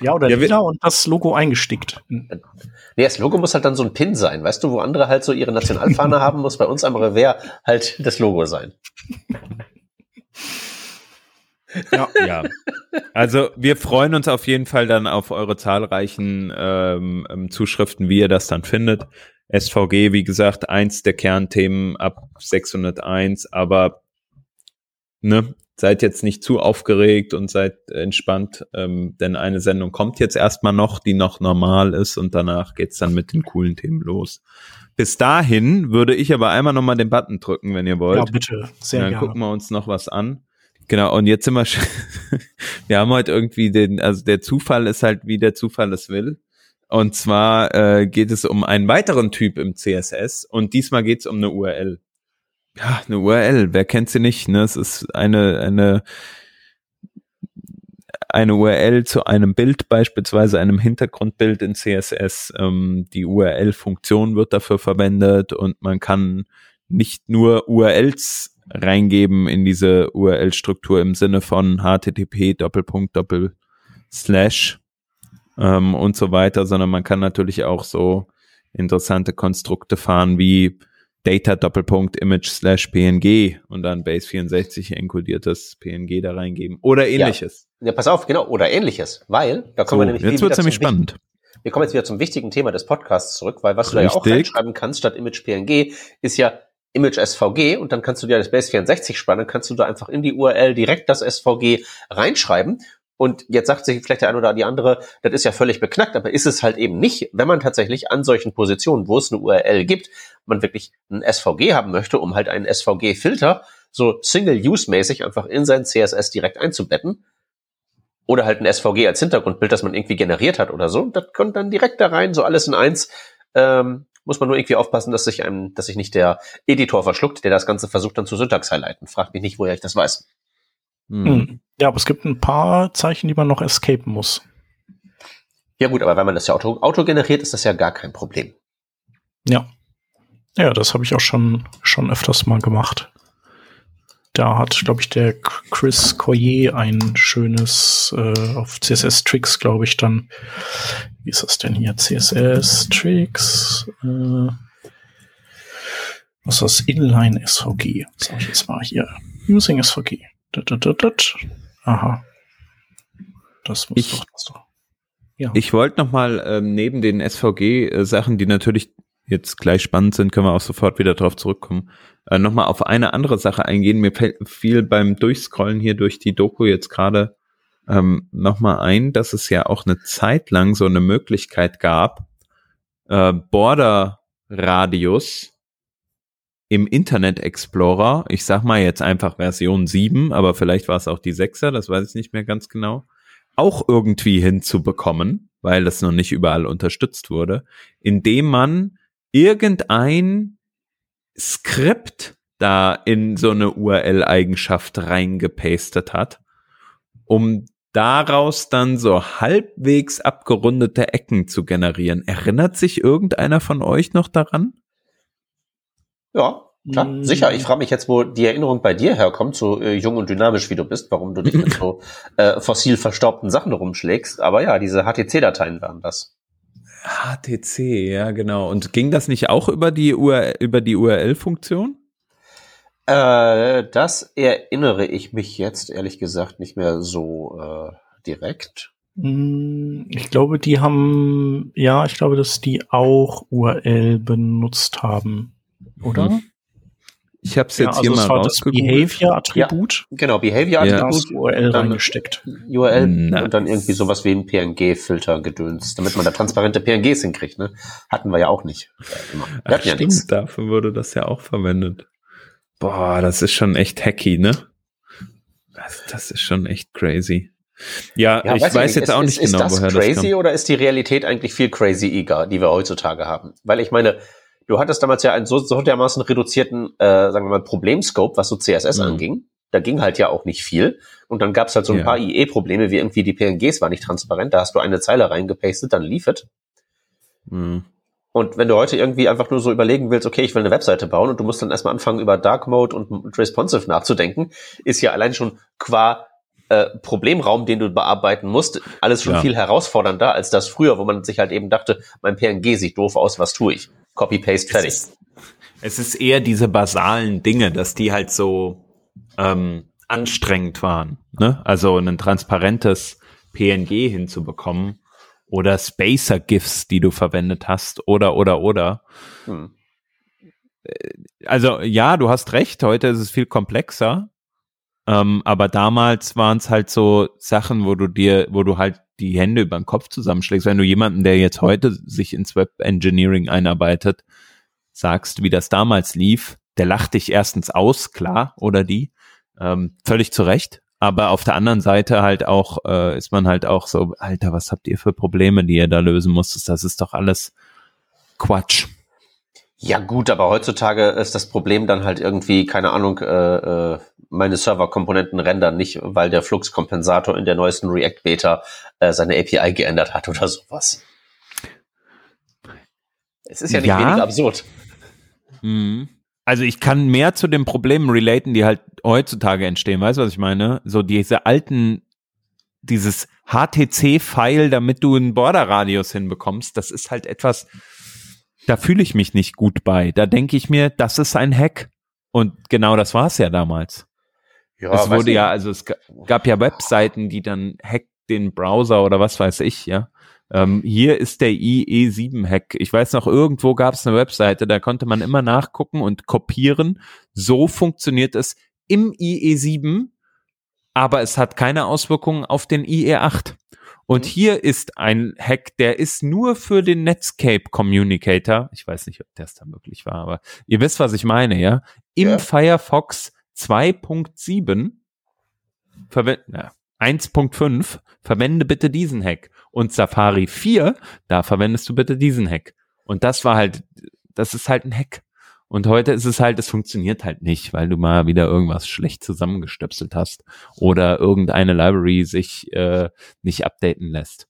Ja, oder ja, lila und das Logo eingestickt. Nee, das Logo muss halt dann so ein Pin sein, weißt du, wo andere halt so ihre Nationalfahne (laughs) haben, muss bei uns am Revers halt das Logo sein. (laughs) Ja. ja. Also wir freuen uns auf jeden Fall dann auf eure zahlreichen ähm, ähm Zuschriften, wie ihr das dann findet. SVG, wie gesagt, eins der Kernthemen ab 601, aber ne, seid jetzt nicht zu aufgeregt und seid entspannt, ähm, denn eine Sendung kommt jetzt erstmal noch, die noch normal ist und danach geht's dann mit den coolen Themen los. Bis dahin würde ich aber einmal nochmal den Button drücken, wenn ihr wollt. Ja, bitte. Sehr dann gerne. gucken wir uns noch was an. Genau, und jetzt sind wir, (laughs) wir haben heute irgendwie den, also der Zufall ist halt, wie der Zufall es will. Und zwar äh, geht es um einen weiteren Typ im CSS und diesmal geht es um eine URL. Ja, eine URL, wer kennt sie nicht? Ne? Es ist eine, eine, eine URL zu einem Bild, beispielsweise einem Hintergrundbild in CSS. Ähm, die URL-Funktion wird dafür verwendet und man kann nicht nur URLs reingeben in diese URL-Struktur im Sinne von HTTP Doppelpunkt Doppel Slash ähm, und so weiter, sondern man kann natürlich auch so interessante Konstrukte fahren wie Data Doppelpunkt Image slash PNG und dann Base 64 enkodiertes PNG da reingeben oder ähnliches. Ja, ja pass auf, genau, oder ähnliches, weil da kommen so, wir nämlich jetzt wird nämlich spannend. Wir kommen jetzt wieder zum wichtigen Thema des Podcasts zurück, weil was Richtig. du da ja auch reinschreiben kannst statt Image PNG ist ja Image SVG und dann kannst du dir das Base 64 spannen, kannst du da einfach in die URL direkt das SVG reinschreiben. Und jetzt sagt sich vielleicht der eine oder die andere, das ist ja völlig beknackt, aber ist es halt eben nicht, wenn man tatsächlich an solchen Positionen, wo es eine URL gibt, man wirklich ein SVG haben möchte, um halt einen SVG-Filter so Single-Use-mäßig einfach in sein CSS direkt einzubetten. Oder halt ein SVG als Hintergrundbild, das man irgendwie generiert hat oder so. Das kommt dann direkt da rein, so alles in eins. Ähm, Muss man nur irgendwie aufpassen, dass sich einem, dass sich nicht der Editor verschluckt, der das Ganze versucht dann zu Syntax highlighten. Fragt mich nicht, woher ich das weiß. Hm. Hm. Ja, aber es gibt ein paar Zeichen, die man noch escapen muss. Ja gut, aber wenn man das ja auto, auto generiert, ist das ja gar kein Problem. Ja. Ja, das habe ich auch schon, schon öfters mal gemacht. Da hat, glaube ich, der Chris Coyer ein schönes äh, auf CSS Tricks, glaube ich, dann. Wie ist das denn hier? CSS Tricks. Äh, was ist das? Inline SVG. Sag ich jetzt mal hier. Using SVG. Dat, dat, dat. Aha. Das muss ich, doch, das doch. Ja. Ich wollte noch mal ähm, neben den SVG-Sachen, äh, die natürlich jetzt gleich spannend sind, können wir auch sofort wieder drauf zurückkommen. Äh, Nochmal auf eine andere Sache eingehen. Mir fiel beim Durchscrollen hier durch die Doku jetzt gerade ähm, nochmal ein, dass es ja auch eine Zeit lang so eine Möglichkeit gab, äh, Border-Radius im Internet Explorer, ich sag mal jetzt einfach Version 7, aber vielleicht war es auch die 6er, das weiß ich nicht mehr ganz genau, auch irgendwie hinzubekommen, weil das noch nicht überall unterstützt wurde, indem man irgendein Skript da in so eine URL-Eigenschaft reingepastet hat, um daraus dann so halbwegs abgerundete Ecken zu generieren. Erinnert sich irgendeiner von euch noch daran? Ja, klar, mm. sicher. Ich frage mich jetzt, wo die Erinnerung bei dir herkommt, so äh, jung und dynamisch wie du bist, warum du dich mit so (laughs) äh, fossil verstaubten Sachen rumschlägst. Aber ja, diese HTC-Dateien waren das. HTC, ja, genau. Und ging das nicht auch über die URL, über die URL-Funktion? Äh, das erinnere ich mich jetzt ehrlich gesagt nicht mehr so äh, direkt. Hm, ich glaube, die haben, ja, ich glaube, dass die auch URL benutzt haben, oder? Mhm. Ich habe es jetzt ja, also hier mal rausgeguckt. Behavior-Attribut. Ja, genau, Behavior-Attribut. Ja. URL dann reingesteckt. URL nice. und dann irgendwie sowas wie ein PNG-Filter gedönst, damit man da transparente PNGs hinkriegt. Ne? Hatten wir ja auch nicht. Ach, ja stimmt, nichts. dafür wurde das ja auch verwendet. Boah, das ist schon echt hacky, ne? Das, das ist schon echt crazy. Ja, ja ich weiß, weiß jetzt ist, auch nicht ist, genau, ist das woher crazy das kommt. oder ist die Realität eigentlich viel crazy eager, die wir heutzutage haben? Weil ich meine, du hattest damals ja einen so, so dermaßen reduzierten, äh, sagen wir mal, Problemscope, was so CSS mhm. anging. Da ging halt ja auch nicht viel. Und dann gab es halt so ein ja. paar IE-Probleme, wie irgendwie die PNGs waren nicht transparent. Da hast du eine Zeile reingepastet, dann lief es. Mhm. Und wenn du heute irgendwie einfach nur so überlegen willst, okay, ich will eine Webseite bauen und du musst dann erstmal anfangen, über Dark Mode und Responsive nachzudenken, ist ja allein schon qua äh, Problemraum, den du bearbeiten musst, alles schon ja. viel herausfordernder als das früher, wo man sich halt eben dachte, mein PNG sieht doof aus, was tue ich? Copy, Paste, fertig. Es ist, es ist eher diese basalen Dinge, dass die halt so ähm, anstrengend waren. Ne? Also ein transparentes PNG hinzubekommen oder Spacer-GIFs, die du verwendet hast oder, oder, oder. Hm. Äh, also ja, du hast recht, heute ist es viel komplexer. Ähm, aber damals waren es halt so Sachen, wo du dir, wo du halt die Hände über den Kopf zusammenschlägst. Wenn du jemanden, der jetzt heute sich ins Web Engineering einarbeitet, sagst, wie das damals lief, der lacht dich erstens aus, klar, oder die, ähm, völlig zu Recht. Aber auf der anderen Seite halt auch, äh, ist man halt auch so, Alter, was habt ihr für Probleme, die ihr da lösen musstet? Das ist doch alles Quatsch. Ja gut, aber heutzutage ist das Problem dann halt irgendwie, keine Ahnung, äh, äh, meine Serverkomponenten rendern nicht, weil der Fluxkompensator in der neuesten React Beta äh, seine API geändert hat oder sowas. Es ist ja nicht ja. weniger absurd. Mhm. Also ich kann mehr zu den Problemen relaten, die halt heutzutage entstehen. Weißt du, was ich meine? So diese alten, dieses HTC-File, damit du einen Border-Radius hinbekommst, das ist halt etwas, da fühle ich mich nicht gut bei. Da denke ich mir, das ist ein Hack. Und genau das war es ja damals. Ja, es wurde ja, also es gab ja Webseiten, die dann Hack den Browser oder was weiß ich, ja. Ähm, hier ist der IE7-Hack. Ich weiß noch, irgendwo gab es eine Webseite, da konnte man immer nachgucken und kopieren. So funktioniert es im IE7, aber es hat keine Auswirkungen auf den IE8. Und mhm. hier ist ein Hack, der ist nur für den Netscape Communicator. Ich weiß nicht, ob das da möglich war, aber ihr wisst, was ich meine, ja? Im ja. Firefox 2.7 verwende, ja, 1.5 verwende bitte diesen Hack. Und Safari 4, da verwendest du bitte diesen Hack. Und das war halt, das ist halt ein Hack. Und heute ist es halt, es funktioniert halt nicht, weil du mal wieder irgendwas schlecht zusammengestöpselt hast oder irgendeine Library sich äh, nicht updaten lässt.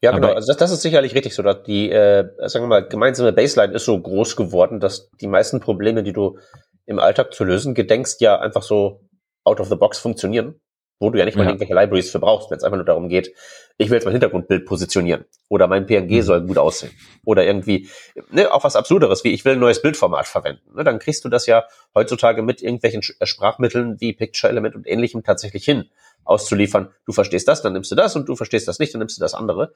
Ja, genau. also das, das ist sicherlich richtig so. Dass die, äh, sagen wir mal, gemeinsame Baseline ist so groß geworden, dass die meisten Probleme, die du im Alltag zu lösen gedenkst, ja einfach so out of the box funktionieren wo du ja nicht mal ja. irgendwelche Libraries für brauchst, wenn es einfach nur darum geht, ich will jetzt mein Hintergrundbild positionieren oder mein PNG mhm. soll gut aussehen oder irgendwie ne, auch was Absurderes, wie ich will ein neues Bildformat verwenden. Ne, dann kriegst du das ja heutzutage mit irgendwelchen äh, Sprachmitteln wie Picture Element und ähnlichem tatsächlich hin, auszuliefern. Du verstehst das, dann nimmst du das und du verstehst das nicht, dann nimmst du das andere.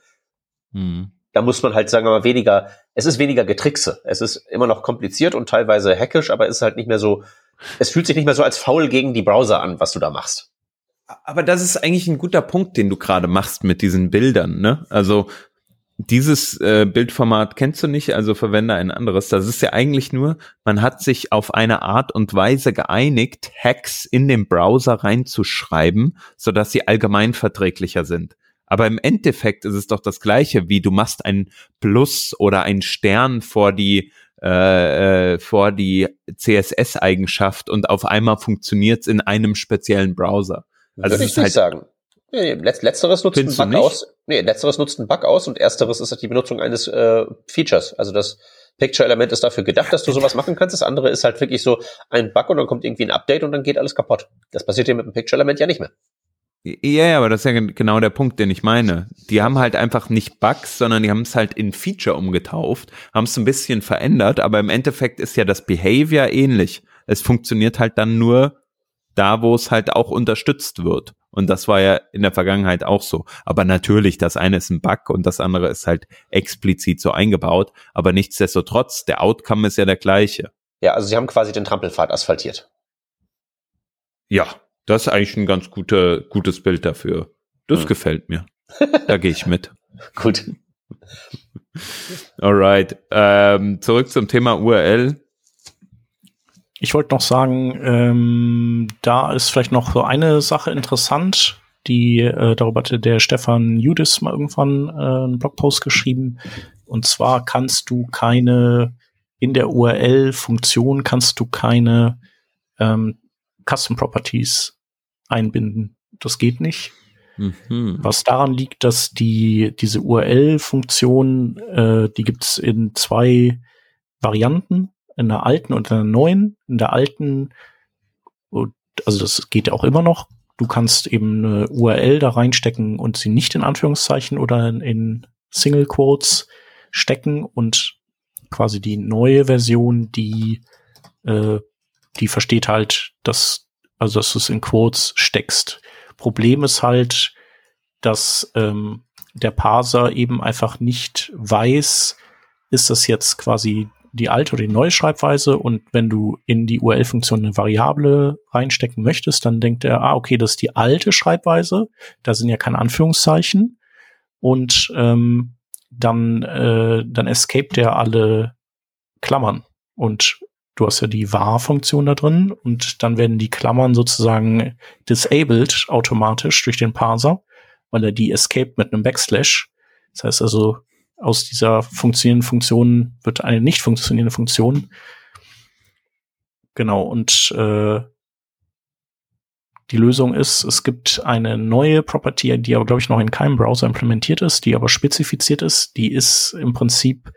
Mhm. Da muss man halt, sagen wir mal, weniger, es ist weniger Getrickse. Es ist immer noch kompliziert und teilweise hackisch, aber es ist halt nicht mehr so, es fühlt sich nicht mehr so als faul gegen die Browser an, was du da machst. Aber das ist eigentlich ein guter Punkt, den du gerade machst mit diesen Bildern, ne? Also dieses äh, Bildformat kennst du nicht, also verwende ein anderes. Das ist ja eigentlich nur, man hat sich auf eine Art und Weise geeinigt, Hacks in den Browser reinzuschreiben, sodass sie allgemein verträglicher sind. Aber im Endeffekt ist es doch das gleiche, wie du machst ein Plus oder ein Stern vor die äh, äh vor die CSS-Eigenschaft und auf einmal funktioniert es in einem speziellen Browser. Also Würde ich nicht halt sagen. Nee, letzteres nutzt einen Bug aus. Nee, letzteres nutzt einen Bug aus und ersteres ist halt die Benutzung eines äh, Features. Also das Picture-Element ist dafür gedacht, dass du sowas machen kannst. Das andere ist halt wirklich so ein Bug und dann kommt irgendwie ein Update und dann geht alles kaputt. Das passiert dir mit dem Picture-Element ja nicht mehr. Ja, ja, aber das ist ja genau der Punkt, den ich meine. Die haben halt einfach nicht Bugs, sondern die haben es halt in Feature umgetauft, haben es ein bisschen verändert, aber im Endeffekt ist ja das Behavior ähnlich. Es funktioniert halt dann nur da, wo es halt auch unterstützt wird. Und das war ja in der Vergangenheit auch so. Aber natürlich, das eine ist ein Bug und das andere ist halt explizit so eingebaut. Aber nichtsdestotrotz, der Outcome ist ja der gleiche. Ja, also sie haben quasi den Trampelpfad asphaltiert. Ja, das ist eigentlich ein ganz gute, gutes Bild dafür. Das hm. gefällt mir. Da gehe ich (laughs) mit. Gut. Alright. Ähm, zurück zum Thema URL. Ich wollte noch sagen, ähm, da ist vielleicht noch so eine Sache interessant, die äh, darüber hatte der Stefan Judis mal irgendwann äh, einen Blogpost geschrieben. Und zwar kannst du keine in der URL-Funktion kannst du keine ähm, Custom Properties einbinden. Das geht nicht. Mhm. Was daran liegt, dass die diese URL-Funktion, äh, die gibt's in zwei Varianten in der alten und in der neuen. In der alten, also das geht auch immer noch. Du kannst eben eine URL da reinstecken und sie nicht in Anführungszeichen oder in, in Single Quotes stecken und quasi die neue Version, die äh, die versteht halt, dass also dass du es in Quotes steckst. Problem ist halt, dass ähm, der Parser eben einfach nicht weiß, ist das jetzt quasi die alte oder die neue Schreibweise und wenn du in die URL-Funktion eine Variable reinstecken möchtest, dann denkt er, ah, okay, das ist die alte Schreibweise, da sind ja keine Anführungszeichen und ähm, dann, äh, dann escaped er alle Klammern und du hast ja die var-Funktion da drin und dann werden die Klammern sozusagen disabled automatisch durch den Parser, weil er die escaped mit einem Backslash. Das heißt also, aus dieser funktionierenden Funktion wird eine nicht funktionierende Funktion. Genau, und äh, die Lösung ist, es gibt eine neue Property, die aber, glaube ich, noch in keinem Browser implementiert ist, die aber spezifiziert ist. Die ist im Prinzip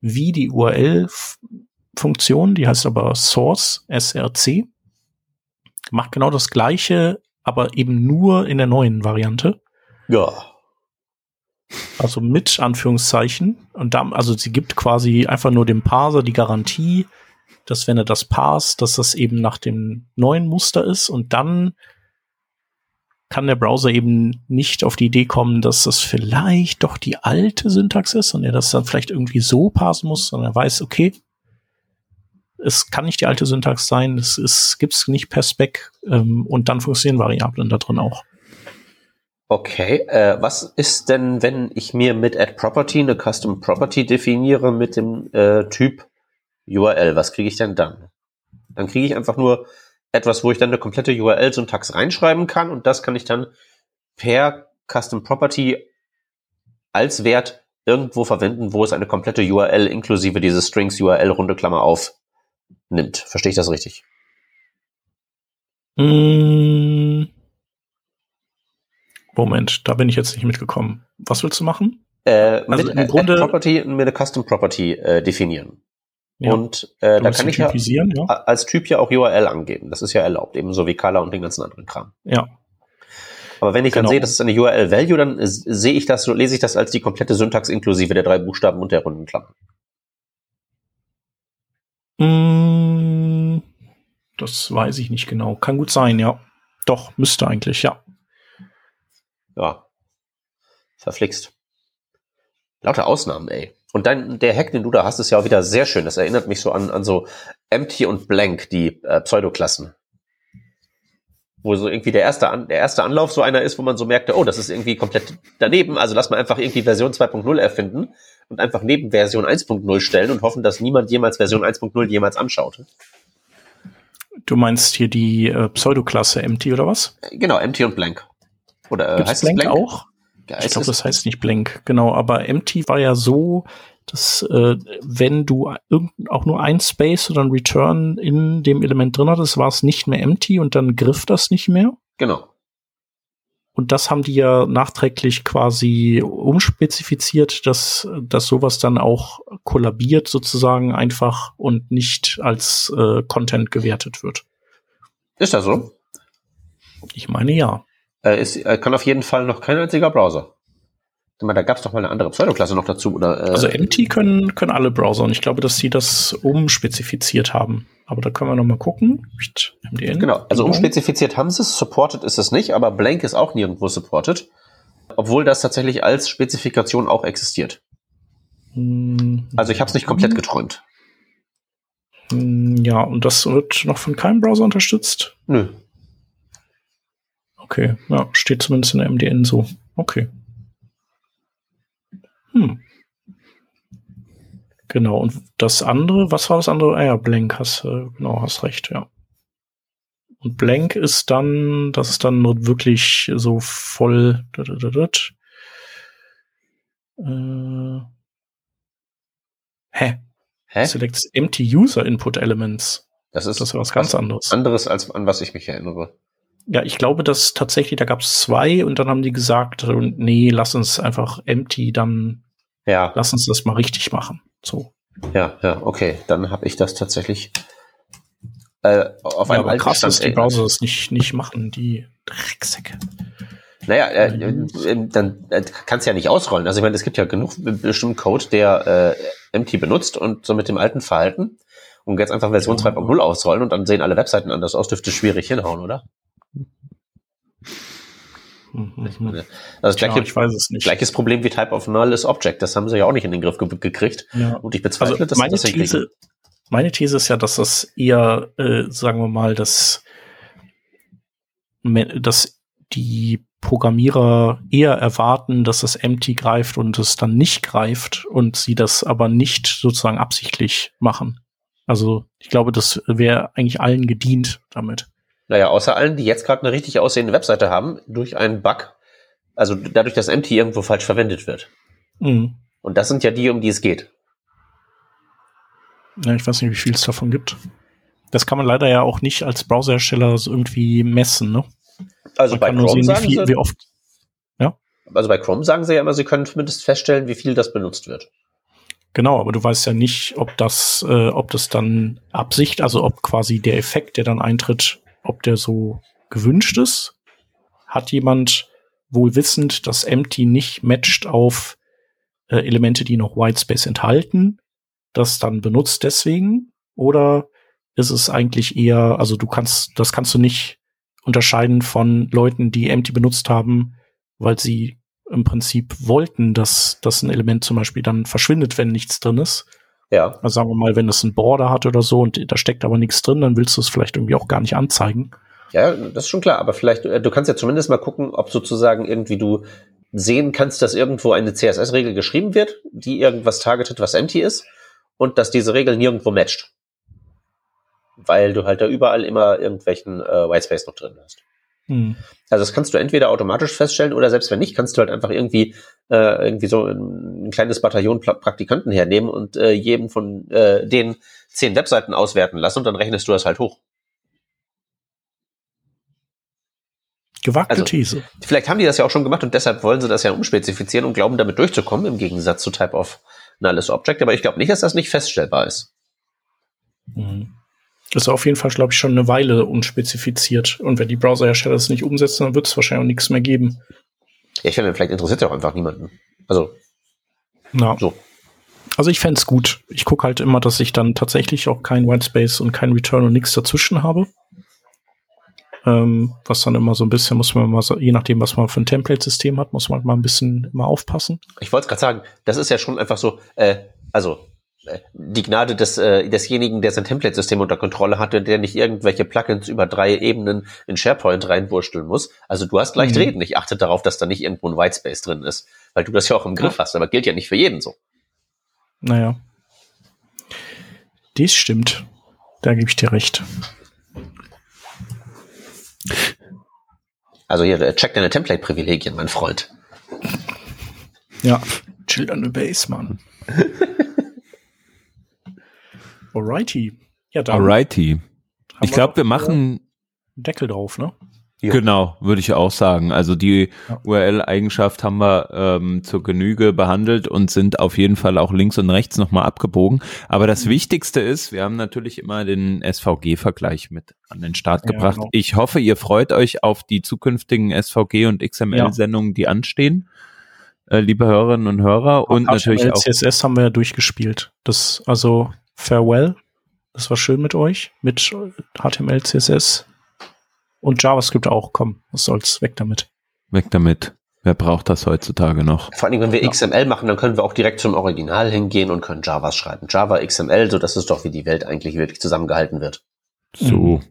wie die URL-Funktion, die heißt aber Source, SRC. Macht genau das gleiche, aber eben nur in der neuen Variante. Ja. Also mit Anführungszeichen. Und da, also sie gibt quasi einfach nur dem Parser die Garantie, dass wenn er das parst, dass das eben nach dem neuen Muster ist und dann kann der Browser eben nicht auf die Idee kommen, dass das vielleicht doch die alte Syntax ist und er das dann vielleicht irgendwie so parsen muss, sondern er weiß, okay, es kann nicht die alte Syntax sein, es ist, gibt's nicht per Spec ähm, und dann funktionieren Variablen da drin auch. Okay, äh, was ist denn, wenn ich mir mit Add Property eine Custom Property definiere mit dem äh, Typ URL? Was kriege ich denn dann? Dann kriege ich einfach nur etwas, wo ich dann eine komplette URL-Syntax reinschreiben kann und das kann ich dann per Custom Property als Wert irgendwo verwenden, wo es eine komplette URL inklusive dieses Strings URL runde Klammer auf nimmt. Verstehe ich das richtig? Mm. Moment, da bin ich jetzt nicht mitgekommen. Was willst du machen? Äh, Also mit im Add Grunde- Property und mir eine Custom Property äh, definieren. Ja, Und äh, da kann ich ja ja. als Typ ja auch URL angeben. Das ist ja erlaubt, ebenso wie Color und den ganzen anderen Kram. Ja, Aber wenn ich dann Genau. sehe, das ist eine URL-Value, dann äh, sehe ich das, lese ich das als die komplette Syntax inklusive der drei Buchstaben und der runden Klammer. Mm, Das weiß ich nicht genau. Kann gut sein, ja. Doch, müsste eigentlich, ja. Ja. Verflixt. Lauter Ausnahmen, ey. Und dann der Hack, den du da hast, ist ja auch wieder sehr schön. Das erinnert mich so an, an so Empty und Blank, die äh, Pseudoklassen. Wo so irgendwie der erste, an, der erste Anlauf so einer ist, wo man so merkte, oh, das ist irgendwie komplett daneben. Also lass mal einfach irgendwie Version 2.0 erfinden und einfach neben Version 1.0 stellen und hoffen, dass niemand jemals Version 1.0 jemals anschaut. Du meinst hier die äh, Pseudoklasse Empty oder was? Genau, Empty und Blank. Oder äh, Gibt's heißt Blank, Blank auch? Ja, Ich glaube, das heißt nicht Blank, genau. Aber Empty war ja so, dass äh, wenn du auch nur ein Space oder ein Return in dem Element drin hattest, war es nicht mehr Empty und dann griff das nicht mehr. Genau. Und das haben die ja nachträglich quasi umspezifiziert, dass, dass sowas dann auch kollabiert sozusagen einfach und nicht als äh, Content gewertet wird. Ist das so? Ich meine ja. Äh, ist, äh, kann auf jeden Fall noch kein einziger Browser. Sag mal, Da gab es doch mal eine andere Pseudoklasse noch dazu, oder? Äh, Also Empty können, können alle Browser und ich glaube, dass sie das umspezifiziert haben. Aber da können wir noch mal gucken. MDN. genau, also umspezifiziert haben sie es, supported ist es nicht, aber Blank ist auch nirgendwo supported. Obwohl das tatsächlich als Spezifikation auch existiert. Hm, Also ich habe es nicht komplett geträumt. hm, Ja, und das wird noch von keinem Browser unterstützt. Nö. Okay, ja, steht zumindest in der MDN so. Okay. Hm. Genau, und das andere, was war das andere? Ah ja, Blank, hast, äh, genau, hast recht, ja. Und Blank ist dann, das ist dann nur wirklich so voll. Äh, hä? Hä? Select Empty User Input Elements. Das ist Das ist was ganz anderes. anderes, als an was ich mich erinnere. Ja, ich glaube, dass tatsächlich, da gab es zwei und dann haben die gesagt, äh, nee, lass uns einfach empty, dann Ja, lass uns das mal richtig machen. So. ja, ja, okay. Dann habe ich das tatsächlich äh, auf Ja, einem aber krass, dass die erinnert. Browser das nicht, nicht machen, die Drecksäcke. Naja, äh, äh, dann äh, kannst du ja nicht ausrollen. Also ich meine, es gibt ja genug be- bestimmten Code, der äh, empty benutzt und so mit dem alten Verhalten und jetzt einfach Version Ja. 2.0 ausrollen und dann sehen alle Webseiten anders aus, dürfte schwierig hinhauen, oder? Mhm, mhm. Also gleiche, ich weiß es nicht. gleiches Problem wie Type of Null ist Object. Das haben sie ja auch nicht in den Griff ge gekriegt. Ja. Und ich bezweifle, Also dass meine das. These, meine These ist ja, dass das eher, äh, sagen wir mal, dass, dass die Programmierer eher erwarten, dass das Empty greift und es dann nicht greift und sie das aber nicht sozusagen absichtlich machen. Also ich glaube, das wäre eigentlich allen gedient damit. Naja, außer allen, die jetzt gerade eine richtig aussehende Webseite haben, durch einen Bug, also dadurch, dass empty irgendwo falsch verwendet wird. Mhm. Und das sind ja die, um die es geht. Ja, ich weiß nicht, wie viel es davon gibt. Das kann man leider ja auch nicht als Browserhersteller so irgendwie messen, ne? Also Man bei Chrome sehen, wie, sagen viel, sie, wie oft also bei Chrome sagen sie ja immer, sie können zumindest feststellen, wie viel das benutzt wird. Genau, aber du weißt ja nicht, ob das, äh, ob das dann Absicht, also ob quasi der Effekt, der dann eintritt, ob der so gewünscht ist. Hat jemand wohl wissend, dass Empty nicht matcht auf äh, Elemente, die noch Whitespace enthalten, das dann benutzt deswegen? Oder ist es eigentlich eher, also du kannst, das kannst du nicht unterscheiden von Leuten, die Empty benutzt haben, weil sie im Prinzip wollten, dass, dass ein Element zum Beispiel dann verschwindet, wenn nichts drin ist. Ja, Also sagen wir mal, wenn es ein Border hat oder so und da steckt aber nichts drin, dann willst du es vielleicht irgendwie auch gar nicht anzeigen. ja, das ist schon klar. Aber vielleicht, äh, du kannst ja zumindest mal gucken, ob sozusagen irgendwie du sehen kannst, dass irgendwo eine CSS-Regel geschrieben wird, die irgendwas targetet, was empty ist, und dass diese Regel nirgendwo matcht. Weil du halt da überall immer irgendwelchen äh, Whitespace noch drin hast. Hm. Also das kannst du entweder automatisch feststellen oder selbst wenn nicht, kannst du halt einfach irgendwie äh, irgendwie so ein, ein kleines Bataillon Praktikanten hernehmen und äh, jedem von äh, den zehn Webseiten auswerten lassen und dann rechnest du das halt hoch. Gewagte also, These. Vielleicht haben die das ja auch schon gemacht und deshalb wollen sie das ja umspezifizieren und glauben damit durchzukommen, im Gegensatz zu Type of Nulles Object. Aber ich glaube nicht, dass das nicht feststellbar ist. Mhm. Ist auf jeden Fall, glaube ich, schon eine Weile unspezifiziert. Und wenn die Browserhersteller das nicht umsetzen, dann wird es wahrscheinlich auch nichts mehr geben. Ja, ich finde, vielleicht interessiert ja auch einfach niemanden. Also. Na. So. Also ich fände es gut. Ich gucke halt immer, dass ich dann tatsächlich auch kein Whitespace und kein Return und nichts dazwischen habe. Ähm, was dann immer so ein bisschen, muss man mal, so, je nachdem, was man für ein Template-System hat, muss man mal ein bisschen immer aufpassen. Ich wollte gerade sagen, das ist ja schon einfach so, äh, also die Gnade des, äh, desjenigen, der sein Template-System unter Kontrolle hat und der nicht irgendwelche Plugins über drei Ebenen in SharePoint reinwursteln muss. Also du hast leicht mhm. reden. Ich achte darauf, dass da nicht irgendwo ein Whitespace drin ist, weil du das ja auch im Griff ja. hast, aber gilt ja nicht für jeden so. Naja. Dies stimmt. Da gebe ich dir recht. Also hier, äh, check deine Template-Privilegien, mein Freund. Ja, chill an the base, Mann. (laughs) Alrighty. Ja, dann. Alrighty. Ich glaube, wir machen Deckel drauf, ne? Ja. Genau, würde ich auch sagen. Also die ja. URL-Eigenschaft haben wir ähm, zur Genüge behandelt und sind auf jeden Fall auch links und rechts nochmal abgebogen. Aber das mhm. Wichtigste ist, wir haben natürlich immer den SVG-Vergleich mit an den Start ja, gebracht. Genau. Ich hoffe, ihr freut euch auf die zukünftigen SVG und XML-Sendungen, die anstehen, äh, liebe Hörerinnen und Hörer. Und, und natürlich auch CSS haben wir ja durchgespielt. Das also Farewell. Das war schön mit euch, mit HTML, CSS und JavaScript auch. Komm, was soll's, weg damit. Weg damit. Wer braucht das heutzutage noch? Vor allem, wenn wir ja. XML machen, dann können wir auch direkt zum Original hingehen und können Java schreiben. Java, XML, so das ist doch, wie die Welt eigentlich wirklich zusammengehalten wird. So. Mhm.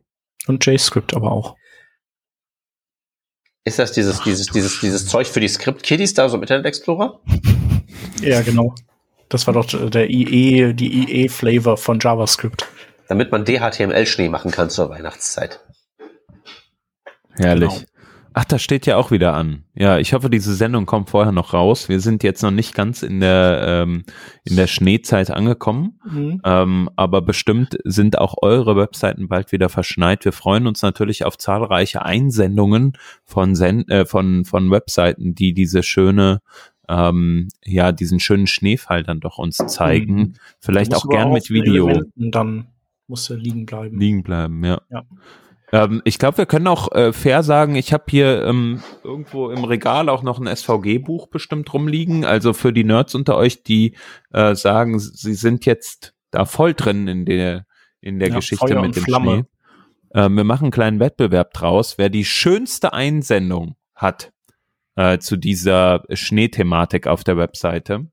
Und JScript aber auch. Ist das dieses, dieses, dieses, dieses Zeug für die Script-Kiddies da, so im Internet Explorer? Ja, genau. Das war doch der IE, die IE-Flavor von JavaScript. Damit man DHTML-Schnee machen kann zur Weihnachtszeit. Herrlich. Genau. Ach, das steht ja auch wieder an. Ja, ich hoffe, diese Sendung kommt vorher noch raus. Wir sind jetzt noch nicht ganz in der ähm, in der Schneezeit angekommen, mhm. ähm, aber bestimmt sind auch eure Webseiten bald wieder verschneit. Wir freuen uns natürlich auf zahlreiche Einsendungen von Sen äh, von von Webseiten, die diese schöne ähm, ja diesen schönen Schneefall dann doch uns zeigen. Mhm. Vielleicht auch gern mit Video. Elementen dann muss er liegen bleiben. Liegen bleiben, ja. ja. Ähm, ich glaube, wir können auch äh, fair sagen, ich habe hier ähm, irgendwo im Regal auch noch ein SVG-Buch bestimmt rumliegen. Also für die Nerds unter euch, die äh, sagen, sie sind jetzt da voll drin in der, in der ja, Geschichte Feuer mit dem Flamme. Schnee. Ähm, wir machen einen kleinen Wettbewerb draus. Wer die schönste Einsendung hat äh, zu dieser Schneethematik auf der Webseite,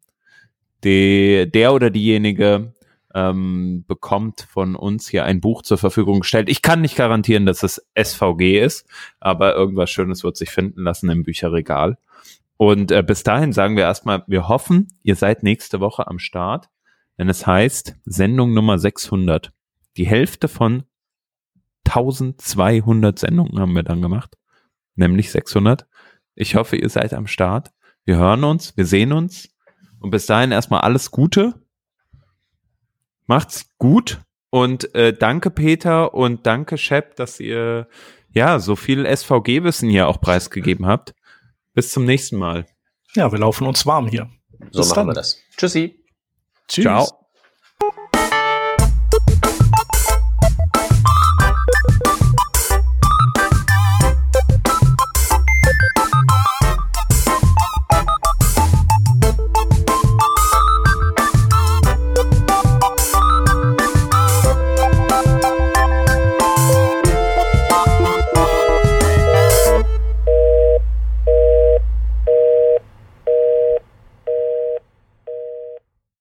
die, der oder diejenige ähm, bekommt von uns hier ein Buch zur Verfügung gestellt. Ich kann nicht garantieren, dass es SVG ist, aber irgendwas Schönes wird sich finden lassen im Bücherregal. Und äh, bis dahin sagen wir erstmal, wir hoffen, ihr seid nächste Woche am Start, wenn es heißt Sendung Nummer 600. Die Hälfte von 1200 Sendungen haben wir dann gemacht, nämlich 600. Ich hoffe, ihr seid am Start. Wir hören uns, wir sehen uns und bis dahin erstmal alles Gute Macht's gut und äh, danke Peter und danke Shep, dass ihr ja so viel SVG-Wissen hier auch preisgegeben habt. Bis zum nächsten Mal. Ja, wir laufen uns warm hier. So Bis machen dann. wir das. Tschüssi. Tschüss. Ciao.